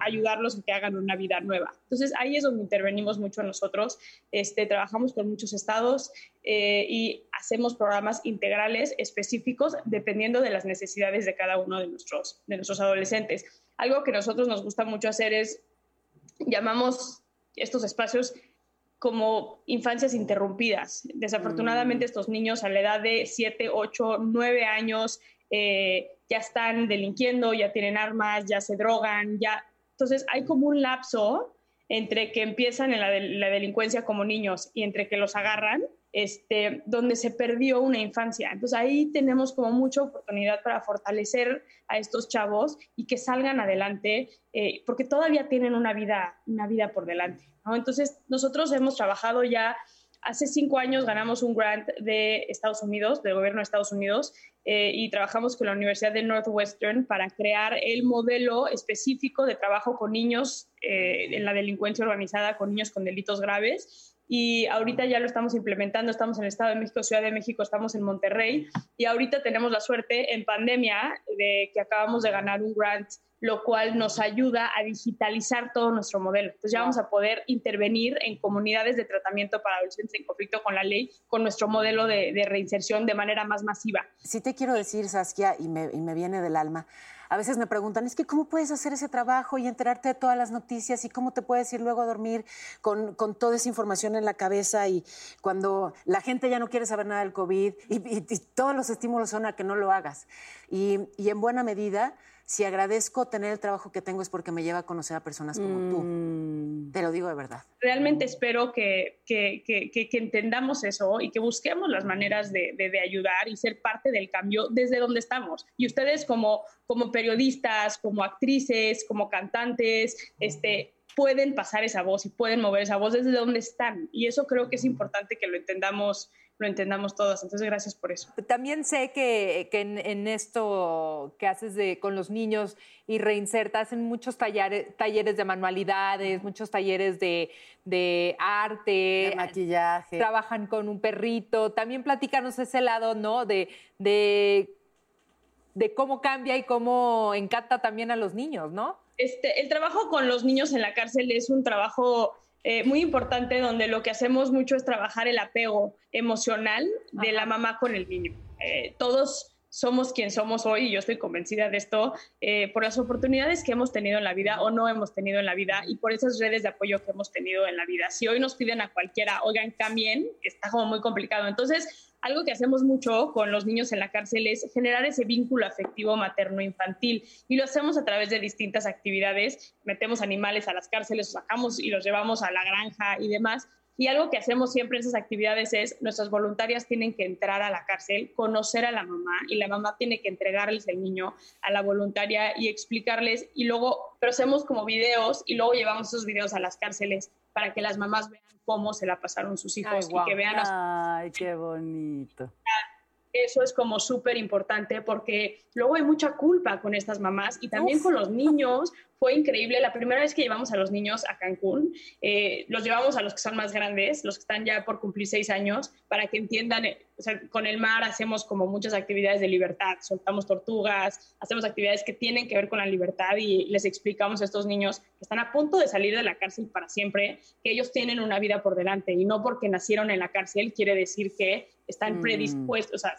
ayudarlos a que hagan una vida nueva. Entonces ahí es donde intervenimos mucho nosotros. Este, trabajamos con muchos estados eh, y hacemos programas integrales específicos dependiendo de las necesidades de cada uno de nuestros, de nuestros adolescentes. Algo que nosotros nos gusta mucho hacer es, llamamos estos espacios como infancias interrumpidas. Desafortunadamente mm. estos niños a la edad de 7, 8, 9 años eh, ya están delinquiendo, ya tienen armas, ya se drogan, ya... Entonces hay como un lapso entre que empiezan en la, la delincuencia como niños y entre que los agarran, este, donde se perdió una infancia. Entonces ahí tenemos como mucha oportunidad para fortalecer a estos chavos y que salgan adelante, eh, porque todavía tienen una vida, una vida por delante. Entonces, nosotros hemos trabajado ya, hace cinco años ganamos un grant de Estados Unidos, del gobierno de Estados Unidos, eh, y trabajamos con la Universidad de Northwestern para crear el modelo específico de trabajo con niños eh, en la delincuencia organizada, con niños con delitos graves. Y ahorita ya lo estamos implementando, estamos en el Estado de México, Ciudad de México, estamos en Monterrey, y ahorita tenemos la suerte en pandemia de que acabamos de ganar un grant lo cual nos ayuda a digitalizar todo nuestro modelo. Entonces ya vamos a poder intervenir en comunidades de tratamiento para adolescentes en conflicto con la ley, con nuestro modelo de, reinserción de manera más masiva. Sí te quiero decir, Saskia, y me, y me viene del alma, a veces me preguntan, es que ¿cómo puedes hacer ese trabajo y enterarte de todas las noticias y cómo te puedes ir luego a dormir con, con toda esa información en la cabeza y cuando la gente ya no quiere saber nada del COVID y, todos los estímulos son a que no lo hagas? Y, y en buena medida si agradezco tener el trabajo que tengo es porque me lleva a conocer a personas como tú. Mm. Te lo digo de verdad. Realmente espero que, que, que, entendamos eso y que busquemos las maneras de, de, ayudar y ser parte del cambio desde donde estamos. Y ustedes como, como periodistas, como actrices, como cantantes, este, pueden pasar esa voz y pueden mover esa voz desde donde están. Y eso creo que es importante que lo entendamos lo entendamos todos. Entonces, gracias por eso. También sé que, que en, en esto que haces de, con los niños y reinserta, hacen muchos talleres, talleres de manualidades, muchos talleres de, de arte. De maquillaje. Trabajan con un perrito. También platícanos ese lado, ¿no? De, de, de cómo cambia y cómo encanta también a los niños, ¿no? Este, el trabajo con los niños en la cárcel es un trabajo eh, muy importante donde lo que hacemos mucho es trabajar el apego emocional de la mamá con el niño. Eh, todos somos quien somos hoy y yo estoy convencida de esto eh, por las oportunidades que hemos tenido en la vida o no hemos tenido en la vida y por esas redes de apoyo que hemos tenido en la vida. Si hoy nos piden a cualquiera, oigan, cambien, está como muy complicado. Entonces, algo que hacemos mucho con los niños en la cárcel es generar ese vínculo afectivo materno-infantil y lo hacemos a través de distintas actividades. Metemos animales a las cárceles, sacamos y los llevamos a la granja y demás. Y algo que hacemos siempre en esas actividades es, nuestras voluntarias tienen que entrar a la cárcel, conocer a la mamá y la mamá tiene que entregarles el niño a la voluntaria y explicarles y luego, pero hacemos como videos y luego llevamos esos videos a las cárceles para que las mamás vean cómo se la pasaron sus hijos y que vean a Ay, qué bonito. eso es como súper importante porque luego hay mucha culpa con estas mamás y también con los niños. Fue increíble. La primera vez que llevamos a los niños a Cancún, eh, los llevamos a los que son más grandes, los que están ya por cumplir seis años, para que entiendan, eh, o sea, con el mar hacemos como muchas actividades de libertad, soltamos tortugas, hacemos actividades que tienen que ver con la libertad y les explicamos a estos niños que están a punto de salir de la cárcel para siempre, que ellos tienen una vida por delante y no porque nacieron en la cárcel quiere decir que están Mm. predispuestos, o sea,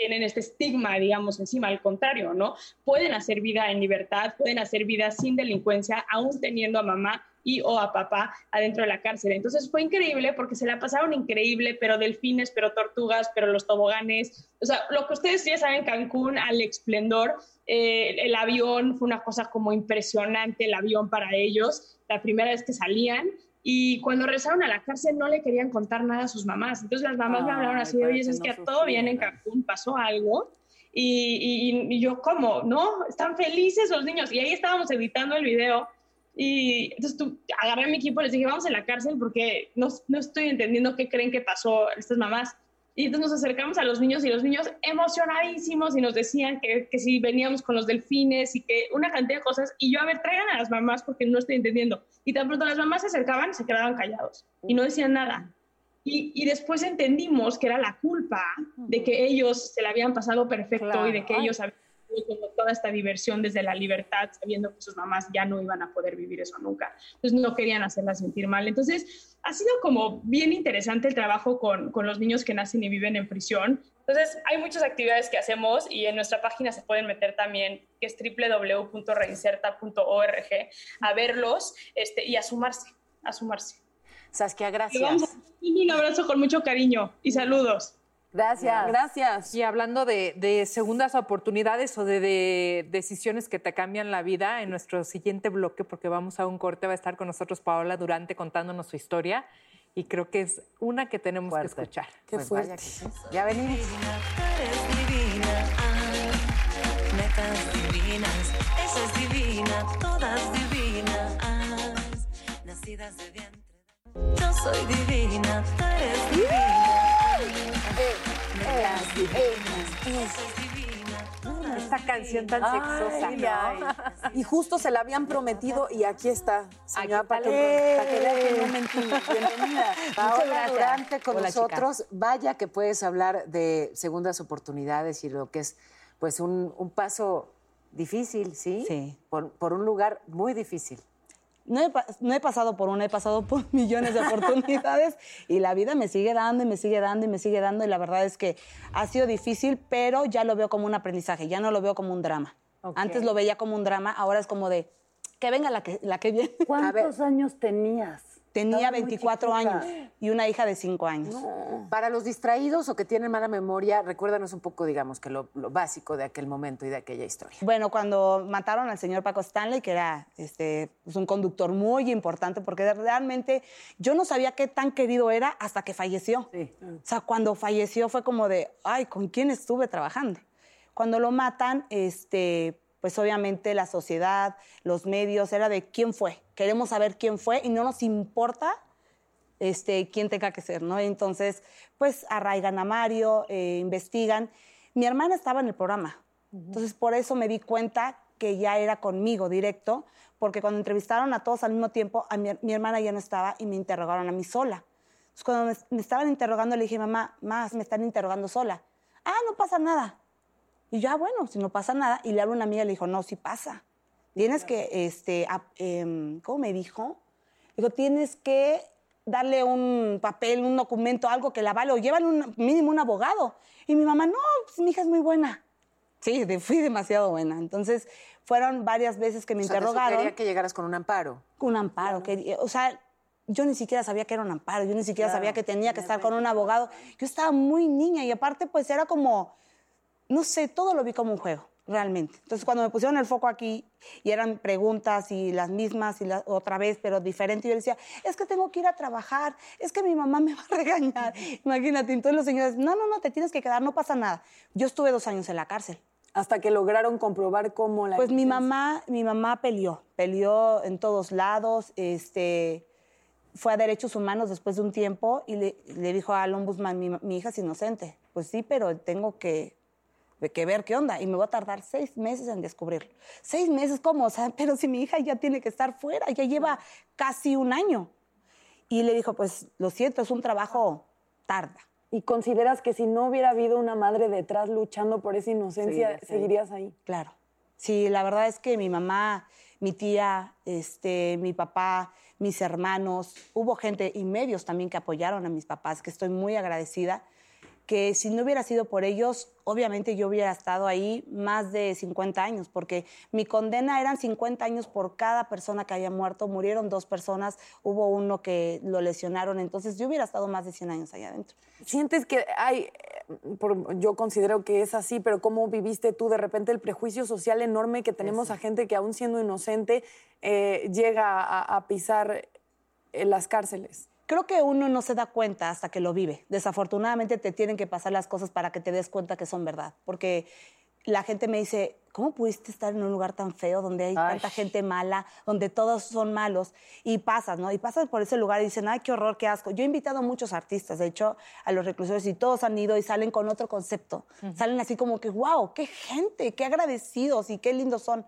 tienen este estigma, digamos, encima, al contrario, ¿no? Pueden hacer vida en libertad, pueden hacer vida sin delincuencia, aún teniendo a mamá y o a papá adentro de la cárcel. Entonces fue increíble porque se la pasaron increíble, pero delfines, pero tortugas, pero los toboganes, o sea, lo que ustedes ya saben, Cancún al esplendor, eh, el avión fue una cosa como impresionante, el avión para ellos, la primera vez que salían. Y cuando regresaron a la cárcel no le querían contar nada a sus mamás. Entonces las mamás me hablaron Ay, así oye, que es no que todo bien en. Cancún, pasó algo. Y, y- y yo, ¿cómo? ¿No? Están felices los niños. Y ahí estábamos editando el video. Y entonces tú, agarré a mi equipo y les dije, vamos a la cárcel porque no, no estoy entendiendo qué creen que pasó estas mamás. Y entonces nos acercamos a los niños y los niños emocionadísimos y nos decían que, que si veníamos con los delfines y que una cantidad de cosas. Y yo, a ver, traigan a las mamás porque no estoy entendiendo. Y tan pronto las mamás se acercaban, se quedaban callados y no decían nada. Y, y después entendimos que era la culpa de que ellos se la habían pasado perfecto y de que Claro. ellos habían tenido toda esta diversión desde la libertad, sabiendo que sus mamás ya no iban a poder vivir eso nunca. Entonces no querían hacerlas sentir mal. Entonces ha sido como bien interesante el trabajo con, con los niños que nacen y viven en prisión. Entonces hay muchas actividades que hacemos y en nuestra página se pueden meter también, que es www.reinserta.org, a verlos este, y a sumarse, a sumarse. Saskia, vamos gracias. un abrazo con mucho cariño y saludos. Gracias. Gracias. Y hablando de, de segundas oportunidades o de, de decisiones que te cambian la vida, en nuestro siguiente bloque, porque vamos a un corte, va a estar con nosotros Paola Durante contándonos su historia. Y creo que es una que tenemos Fuerte. que escuchar. Qué Pues fuerte. que. Ya venimos. Eres divina, ah, metas divinas, esa es divina, todas divinas, nacidas de vientre. Yo soy divina, tú eres divina, divinas, Esta canción tan Ay, sexosa. Y justo se la habían prometido y aquí está, señora, no mentí. [LAUGHS] Bienvenida. Paola gracias. Durante con Hola, nosotros. Vaya que puedes hablar de segundas oportunidades y lo que es pues un, un paso difícil, ¿sí? Sí. Por, por un lugar muy difícil. No he, no he pasado por una, he pasado por [LAUGHS] millones de oportunidades y la vida me sigue dando y me sigue dando y me sigue dando y la verdad es que ha sido difícil, pero ya lo veo como un aprendizaje, ya no lo veo como un drama. Antes lo veía como un drama, ahora es como de que venga la que, la que viene. ¿Cuántos [LAUGHS] años tenías? Tenía Estabas muy 24 chiquita. años y una hija de 5 años. Para los distraídos o que tienen mala memoria, recuérdanos un poco, digamos, que lo, lo básico de aquel momento y de aquella historia. Bueno, cuando mataron al señor Paco Stanley, que era este, pues, un conductor muy importante, porque realmente yo no sabía qué tan querido era hasta que falleció. Sí. O sea, cuando falleció fue como de, ay, ¿con quién estuve trabajando? Cuando lo matan, este, pues obviamente la sociedad, los medios, era de quién fue. Queremos saber quién fue y no nos importa este, quién tenga que ser, ¿no? Entonces, pues arraigan a Mario, eh, investigan. Mi hermana estaba en el programa, entonces por eso me di cuenta que ya era conmigo directo, porque cuando entrevistaron a todos al mismo tiempo, a mi, mi hermana ya no estaba y me interrogaron a mí sola. Entonces, cuando me, me estaban interrogando, le dije, mamá, más, me están interrogando sola. Ah, no pasa nada. Y yo, ah, bueno, si no pasa nada. Y le hablo a una amiga y le dijo, no, sí pasa. Tienes que, este, em, ¿cómo me dijo? Digo, tienes que darle un papel, un documento, algo que la vale, o llevan un, mínimo un abogado. Y mi mamá, no, pues mi hija es muy buena. Sí, de- fui demasiado buena. Entonces, fueron varias veces que me O sea, interrogaron. quería que llegaras con un amparo. Un amparo. que- o sea, yo ni siquiera sabía que era un amparo, yo ni siquiera sabía que tenía que estar con un abogado. Yo estaba muy niña y aparte pues era como, no sé, todo lo vi como un juego, realmente. Entonces cuando me pusieron el foco aquí y eran preguntas y las mismas y la, otra vez, pero diferente, yo decía, es que tengo que ir a trabajar, es que mi mamá me va a regañar. Imagínate, entonces los señores, no, no, no, te tienes que quedar, no pasa nada. Yo estuve dos años en la cárcel. Hasta que lograron comprobar cómo la... Pues mi mamá, mi mamá peleó, peleó en todos lados, este, fue a Derechos Humanos después de un tiempo y le, le dijo al ombudsman, mi, mi hija es inocente. Pues sí, pero tengo que, que ver qué onda y me voy a tardar seis meses en descubrirlo. Seis meses, ¿cómo? O sea, [LAUGHS] pero si mi hija ya tiene que estar fuera, ya lleva casi un año. Y le dijo, pues lo siento, es un trabajo tarda. ¿Y consideras que si no hubiera habido una madre detrás luchando por esa inocencia, Seguirías ahí. seguirías ahí? Claro. Sí, la verdad es que mi mamá, mi tía, este, mi papá, mis hermanos, hubo gente y medios también que apoyaron a mis papás, que estoy muy agradecida, que si no hubiera sido por ellos, obviamente yo hubiera estado ahí más de 50 años, porque mi condena eran 50 años por cada persona que haya muerto, murieron dos personas, hubo uno que lo lesionaron, entonces yo hubiera estado más de 100 años allá adentro. ¿Sientes que hay, eh, por- yo considero que es así, pero cómo viviste tú de repente el prejuicio social enorme que tenemos a gente que aún siendo inocente eh, llega a, a pisar eh, las cárceles? Creo que uno no se da cuenta hasta que lo vive. Desafortunadamente te tienen que pasar las cosas para que te des cuenta que son verdad. Porque la gente me dice, ¿cómo pudiste estar en un lugar tan feo donde hay tanta gente mala, donde todos son malos? Y pasas, ¿no? Y pasas por ese lugar y dicen, ay, qué horror, qué asco. Yo he invitado a muchos artistas, de hecho, a los reclusores y todos han ido y salen con otro concepto. Salen así como que, wow, qué gente, qué agradecidos y qué lindos son.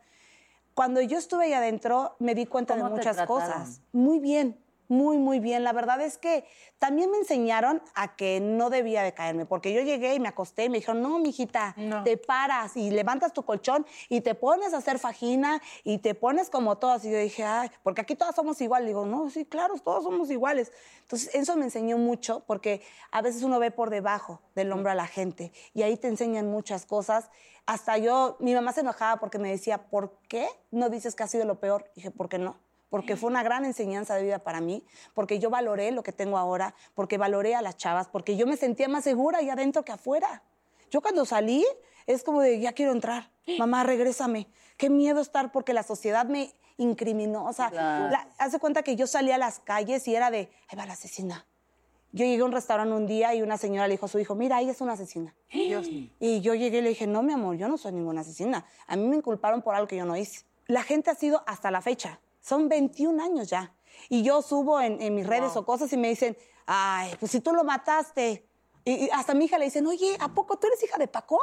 Cuando yo estuve ahí adentro, me di cuenta de ¿Cómo te muchas cosas. Muy bien, muy, muy bien. La verdad es que también me enseñaron a que no debía de caerme, porque yo llegué y me acosté y me dijeron, no, mijita, te paras y levantas tu colchón y te pones a hacer fajina y te pones como todas. Y yo dije, ay, porque aquí todas somos iguales. Digo, no, sí, claro, todos somos iguales. Entonces, eso me enseñó mucho, porque a veces uno ve por debajo del hombro a la gente y ahí te enseñan muchas cosas. Hasta yo, mi mamá se enojaba porque me decía, ¿por qué no dices que ha sido lo peor? Dije, ¿por qué no? Porque fue una gran enseñanza de vida para mí, porque yo valoré lo que tengo ahora, porque valoré a las chavas, porque yo me sentía más segura ahí adentro que afuera. Yo cuando salí es como de, ya quiero entrar, [GASPS] mamá, regrésame. Qué miedo estar porque la sociedad me incriminó. O sea, Claro. la- hace cuenta que yo salía a las calles y era de, ahí va la asesina. Yo llegué a un restaurante un día y una señora le dijo a su hijo, mira, ella es una asesina. [GASPS] Y yo llegué y le dije, no, mi amor, yo no soy ninguna asesina. A mí me inculparon por algo que yo no hice. La gente ha sido hasta la fecha. Son 21 años ya. Y yo subo en, en mis redes o cosas y me dicen, ay, pues si tú lo mataste. Y, y hasta a mi hija le dicen, oye, ¿a poco tú eres hija de Paco?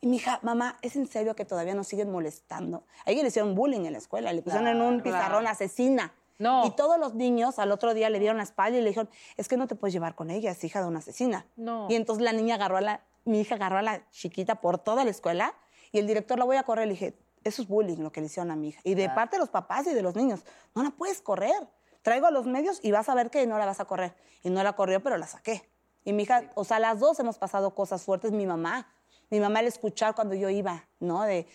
Y mi hija, mamá, ¿es en serio que todavía nos siguen molestando? A ella le hicieron bullying en la escuela, le pusieron en un Claro. pizarrón asesina. Y todos los niños al otro día le dieron la espalda y le dijeron, es que no te puedes llevar con ella, es hija de una asesina. No. Y entonces la niña agarró a la, mi hija agarró a la chiquita por toda la escuela y el director la voy a correr. Le dije, eso es bullying lo que le hicieron a mi hija. Y de parte de los papás y de los niños, no la puedes correr. Traigo a los medios y vas a ver que no la vas a correr. Y no la corrió, pero la saqué. Y mi hija, o sea, las dos hemos pasado cosas fuertes. Mi mamá, mi mamá al escuchar cuando yo iba, ¿no? De,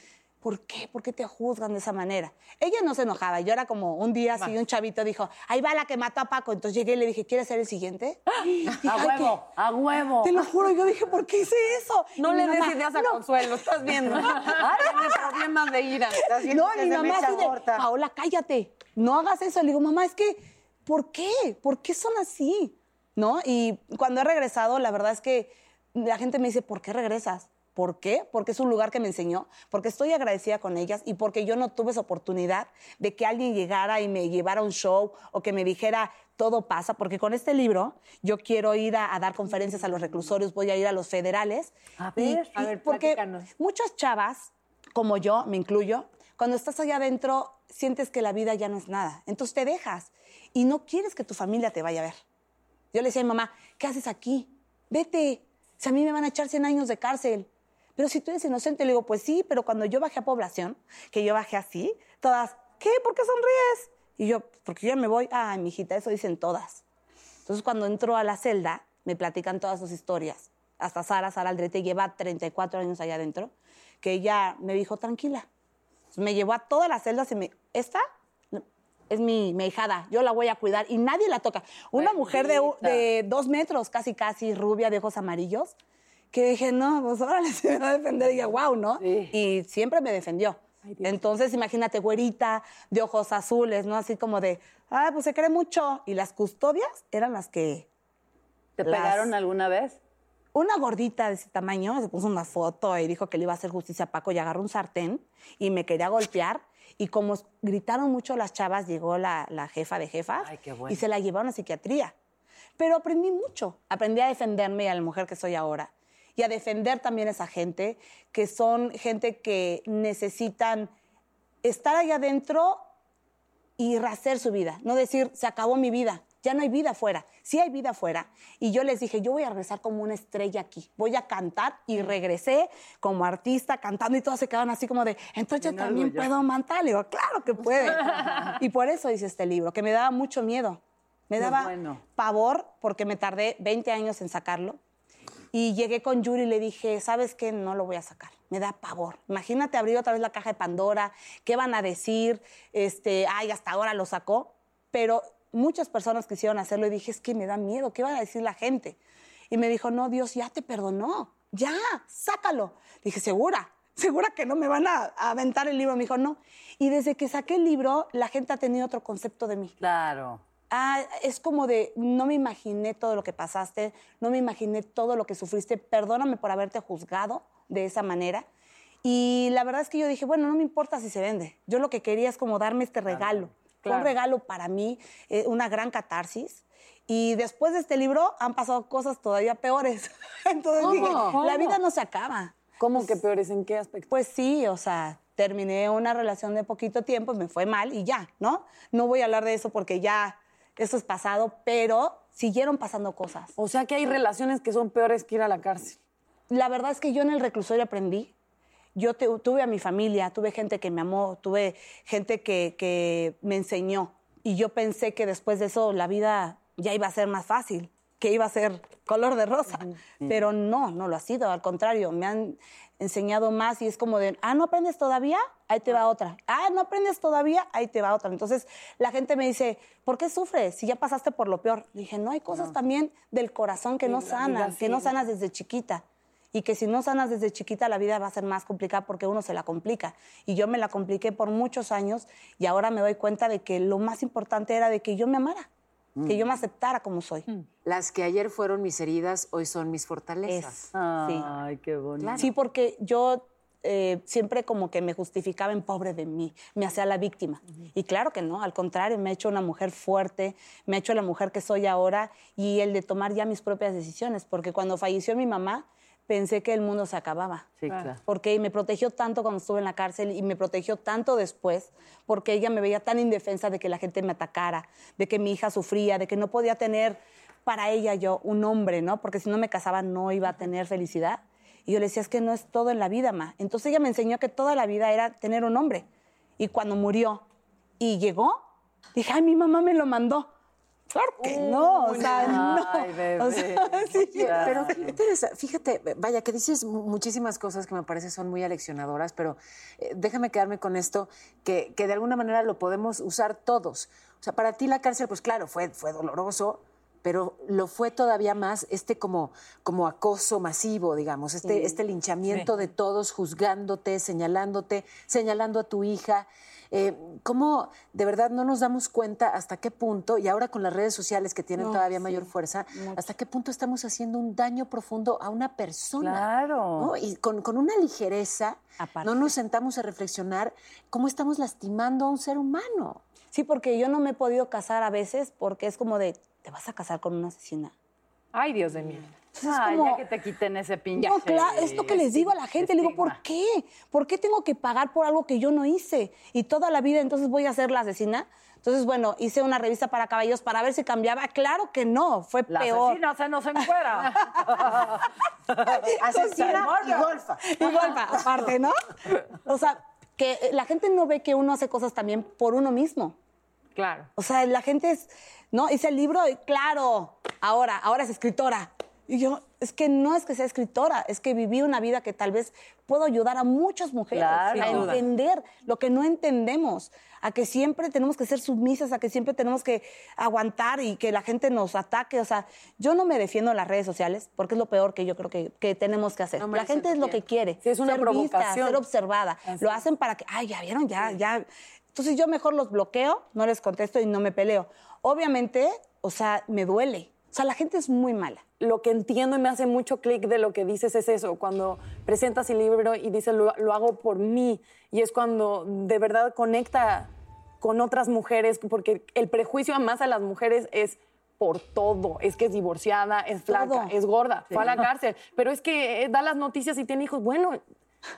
¿por qué? ¿Por qué te juzgan de esa manera? Ella no se enojaba. Yo era como un día así, un chavito dijo, ahí va la que mató a Paco. Entonces llegué y le dije, ¿quieres ser el siguiente? [GASPS] Dije, A "Ay, huevo, ¿qué?". a huevo. Te lo juro, yo dije, ¿por qué hice eso? No Y le des ideas a "No". Consuelo, estás viendo. [LAUGHS] Ah, tiene problemas de ira. No, y mi mamá así de, Paola, cállate, no hagas eso. Le digo, mamá, es que, ¿por qué? ¿Por qué son así? ¿No? Y cuando he regresado, la verdad es que la gente me dice, ¿por qué regresas? ¿Por qué? Porque es un lugar que me enseñó, porque estoy agradecida con ellas y porque yo no tuve esa oportunidad de que alguien llegara y me llevara a un show o que me dijera todo pasa, porque con este libro yo quiero ir a, a dar conferencias a los reclusorios, voy a ir a los federales. A y- ver, a ver, porque platícanos. muchas chavas, como yo, me incluyo, cuando estás allá adentro sientes que la vida ya no es nada, entonces te dejas y no quieres que tu familia te vaya a ver. Yo le decía a mi mamá, ¿qué haces aquí? Vete, si a mí me van a echar 100 años de cárcel. Pero si tú eres inocente, le digo, pues sí, pero cuando yo bajé a población, que yo bajé así, todas, ¿qué? ¿Por qué sonríes? Y yo, porque yo ya me voy, ay, mijita, eso dicen todas. Entonces, cuando entro a la celda, me platican todas sus historias. Hasta Sara, Sara Aldrete, lleva 34 años allá adentro, que ella me dijo, tranquila. Entonces, me llevó a todas las celdas y me, esta es mi, mi yo la voy a cuidar y nadie la toca. Una mujer de dos metros, casi, casi, rubia, de ojos amarillos, que dije, no, pues órale, [LAUGHS] se me va a defender. Y dije, wow, ¿no? Y siempre me defendió. Entonces, imagínate, güerita, de ojos azules, ¿no? Así como de, ah, pues se cree mucho. Y las custodias eran las que... ¿Te las- pegaron alguna vez? Una gordita de ese tamaño se puso una foto y dijo que le iba a hacer justicia a Paco y agarró un sartén y me quería golpear. Y como gritaron mucho las chavas, llegó la, la jefa de jefas y se la llevaron a psiquiatría. Pero aprendí mucho. Aprendí a defenderme a la mujer que soy ahora. Y a defender también a esa gente, que son gente que necesitan estar ahí adentro y rehacer su vida. No decir, se acabó mi vida, ya no hay vida afuera. Sí hay vida afuera. Y yo les dije, yo voy a regresar como una estrella aquí. Voy a cantar y regresé como artista cantando y todos se quedaron así como de, entonces yo también puedo mantar. Le digo, claro que puede. y por eso hice este libro, que me daba mucho miedo. Me daba bueno. pavor porque me tardé 20 años en sacarlo. Y llegué con Yuri y le dije, ¿sabes qué? No lo voy a sacar. Me da pavor. Imagínate abrir otra vez la caja de Pandora. ¿Qué van a decir? Este, ay, hasta ahora lo sacó. Pero muchas personas quisieron hacerlo y dije, es que me da miedo. ¿Qué va a decir la gente? Y me dijo, no, Dios ya te perdonó. Ya, sácalo. Dije, ¿segura? ¿Segura que no me van a aventar el libro? Me dijo, no. Y desde que saqué el libro, la gente ha tenido otro concepto de mí. Claro. Ah, es como de, no me imaginé todo lo que pasaste, no me imaginé todo lo que sufriste, perdóname por haberte juzgado de esa manera. Y la verdad es que yo dije, bueno, no me importa si se vende. Yo lo que quería es como darme este regalo. Fue un claro. regalo para mí, eh, una gran catarsis. Y después de este libro han pasado cosas todavía peores. [LAUGHS] Entonces ¿Cómo? dije, ¿Cómo? la vida no se acaba. ¿Cómo que peores? ¿En qué aspecto? Pues sí, o sea, terminé una relación de poquito tiempo, me fue mal y ya, ¿no? No voy a hablar de eso porque ya eso es pasado, pero siguieron pasando cosas. O sea que hay relaciones que son peores que ir a la cárcel. La verdad es que yo en el reclusorio aprendí. Yo te- tuve a mi familia, tuve gente que me amó, tuve gente que, que me enseñó. Y yo pensé que después de eso la vida ya iba a ser más fácil, que iba a ser color de rosa. Pero no, no lo ha sido. Al contrario, me han enseñado más y es como de, ah, ¿no aprendes todavía? Ahí te va otra. Ah, ¿no aprendes todavía? Ahí te va otra. Entonces la gente me dice, ¿por qué sufres si ya pasaste por lo peor? Le dije, no, hay cosas también del corazón que Sí, no sanas, que no sanas desde chiquita. Y que si no sanas desde chiquita, la vida va a ser más complicada porque uno se la complica. Y yo me la compliqué por muchos años y ahora me doy cuenta de que lo más importante era de que yo me amara, que yo me aceptara como soy. Las que ayer fueron mis heridas, hoy son mis fortalezas. Ay, qué bonito. Sí, porque yo eh, siempre como que me justificaba en pobre de mí, me hacía la víctima. Y claro que no, al contrario, me ha hecho una mujer fuerte, me ha hecho la mujer que soy ahora y el de tomar ya mis propias decisiones, porque cuando falleció mi mamá pensé que el mundo se acababa. Sí, claro. Porque me protegió tanto cuando estuve en la cárcel y me protegió tanto después, porque ella me veía tan indefensa de que la gente me atacara, de que mi hija sufría, de que no podía tener para ella yo un hombre, ¿no? Porque si no me casaba no iba a tener felicidad. Y yo le decía, es que no es todo en la vida, ma. Entonces ella me enseñó que toda la vida era tener un hombre. Y cuando murió y llegó, dije, ay, mi mamá me lo mandó. Claro que no, o sea, no. Ay, bebé. O sea, sí. Oye, pero qué interesante. Fíjate, vaya, que dices mu- muchísimas cosas que me parece son muy aleccionadoras, pero eh, déjame quedarme con esto, que, que de alguna manera lo podemos usar todos. O sea, para ti la cárcel, pues claro, fue, fue doloroso, pero lo fue todavía más este como, como acoso masivo, digamos, este, Sí. este linchamiento Sí. de todos juzgándote, señalándote, señalando a tu hija. Eh, ¿Cómo de verdad no nos damos cuenta hasta qué punto, y ahora con las redes sociales que tienen No, todavía sí, mayor fuerza, mucho. hasta qué punto estamos haciendo un daño profundo a una persona? Claro. ¿no? Y con, con una ligereza no nos sentamos a reflexionar cómo estamos lastimando a un ser humano. Sí, porque yo no me he podido casar a veces porque es como de, ¿te vas a casar con una asesina? Ay, Dios de mí. Ay, como- ya que te quiten ese pinche. No, claro, es lo que les digo a la gente. Le digo, ¿por qué? ¿Por qué tengo que pagar por algo que yo no hice? Y toda la vida entonces voy a ser la asesina. Entonces, bueno, hice una revista para caballos para ver si cambiaba. Claro que no, fue La peor. asesina se nos encuera. [LAUGHS] Asesina y golfa. Y golfa, aparte, ¿no? O sea, que la gente no ve que uno hace cosas también por uno mismo. Claro. O sea, la gente es, ¿no? Hice el libro y claro, ahora, ahora es escritora. Y yo, es que no es que sea escritora, es que viví una vida que tal vez puedo ayudar a muchas mujeres Claro. a Sin duda. entender lo que no entendemos, a que siempre tenemos que ser submisas, a que siempre tenemos que aguantar y que la gente nos ataque. O sea, yo no me defiendo en las redes sociales porque es lo peor que yo creo que, que tenemos que hacer. No la gente es lo que quiere. Sí, es una ser vista, provocación. ser observada. Así Lo hacen para que, ay, ya vieron, ya, ya. Entonces yo mejor los bloqueo, no les contesto y no me peleo. Obviamente, o sea, me duele. O sea, la gente es muy mala. Lo que entiendo y me hace mucho clic de lo que dices es eso, cuando presentas el libro y dices lo, lo hago por mí, y es cuando de verdad conecta con otras mujeres, porque el prejuicio más a las mujeres es por todo, es que es divorciada, es flaca, Todo. es gorda, Sí. fue a la cárcel, pero es que eh, da las noticias y tiene hijos, bueno,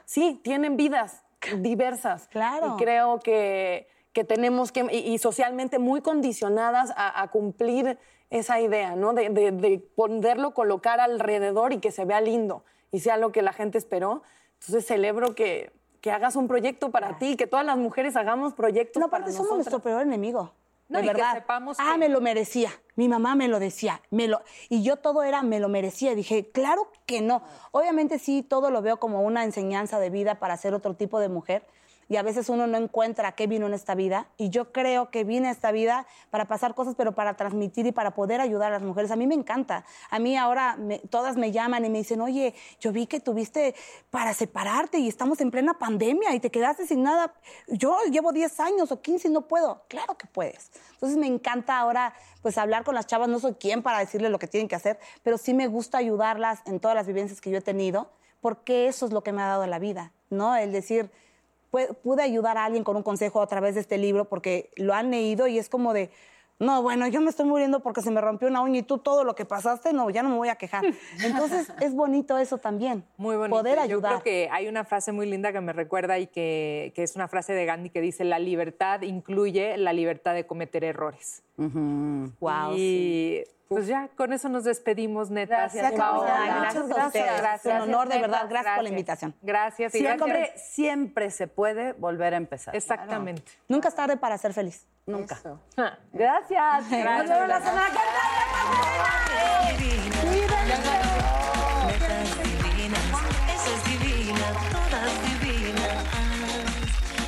sí, tienen vidas diversas. Claro. Y creo que, que tenemos que, y, y socialmente muy condicionadas a, a cumplir esa idea, ¿no? De, de, de poderlo colocar alrededor y que se vea lindo y sea lo que la gente esperó. Entonces celebro que, que hagas un proyecto para ti, que todas las mujeres hagamos proyectos No, para aparte somos nuestro peor enemigo. No, de y que verdad. ah, me lo merecía. Mi mamá me lo decía. Me lo... Y yo todo era, me lo merecía. Dije, claro que no. Obviamente sí, todo lo veo como una enseñanza de vida para ser otro tipo de mujer. Y a veces uno no encuentra qué vino en esta vida. Y yo creo que vine a esta vida para pasar cosas, pero para transmitir y para poder ayudar a las mujeres. A mí me encanta. A mí ahora me- todas me llaman y me dicen, oye, yo vi que tuviste para separarte y estamos en plena pandemia y te quedaste sin nada. Yo llevo 10 años o 15 y no puedo. Claro que puedes. Entonces me encanta ahora pues hablar con las chavas. No soy quien para decirles lo que tienen que hacer, pero sí me gusta ayudarlas en todas las vivencias que yo he tenido, porque eso es lo que me ha dado la vida, ¿no? El decir, pude ayudar a alguien con un consejo a través de este libro porque lo han leído y es como de, no, bueno, yo me estoy muriendo porque se me rompió una uña y tú todo lo que pasaste, no, ya no me voy a quejar. [LAUGHS] Entonces es bonito eso también. Muy bonito. Poder Yo ayudar. creo que hay una frase muy linda que me recuerda y que, que es una frase de Gandhi que dice, la libertad incluye la libertad de cometer errores. Wow, y pues ya, con eso nos despedimos, neta. Gracias, Paola. Paola. Muchas gracias. Un honor, de verdad. Gracias por la invitación. Gracias. y Siempre, gracias. siempre se puede volver a empezar. Exactamente. Nunca es tarde para ser feliz. Nunca. [LAUGHS] Gracias. Nos Gracias. vemos la semana que Netas divinas, esa es divina, todas divinas,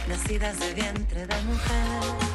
nacidas de vientre de mujer.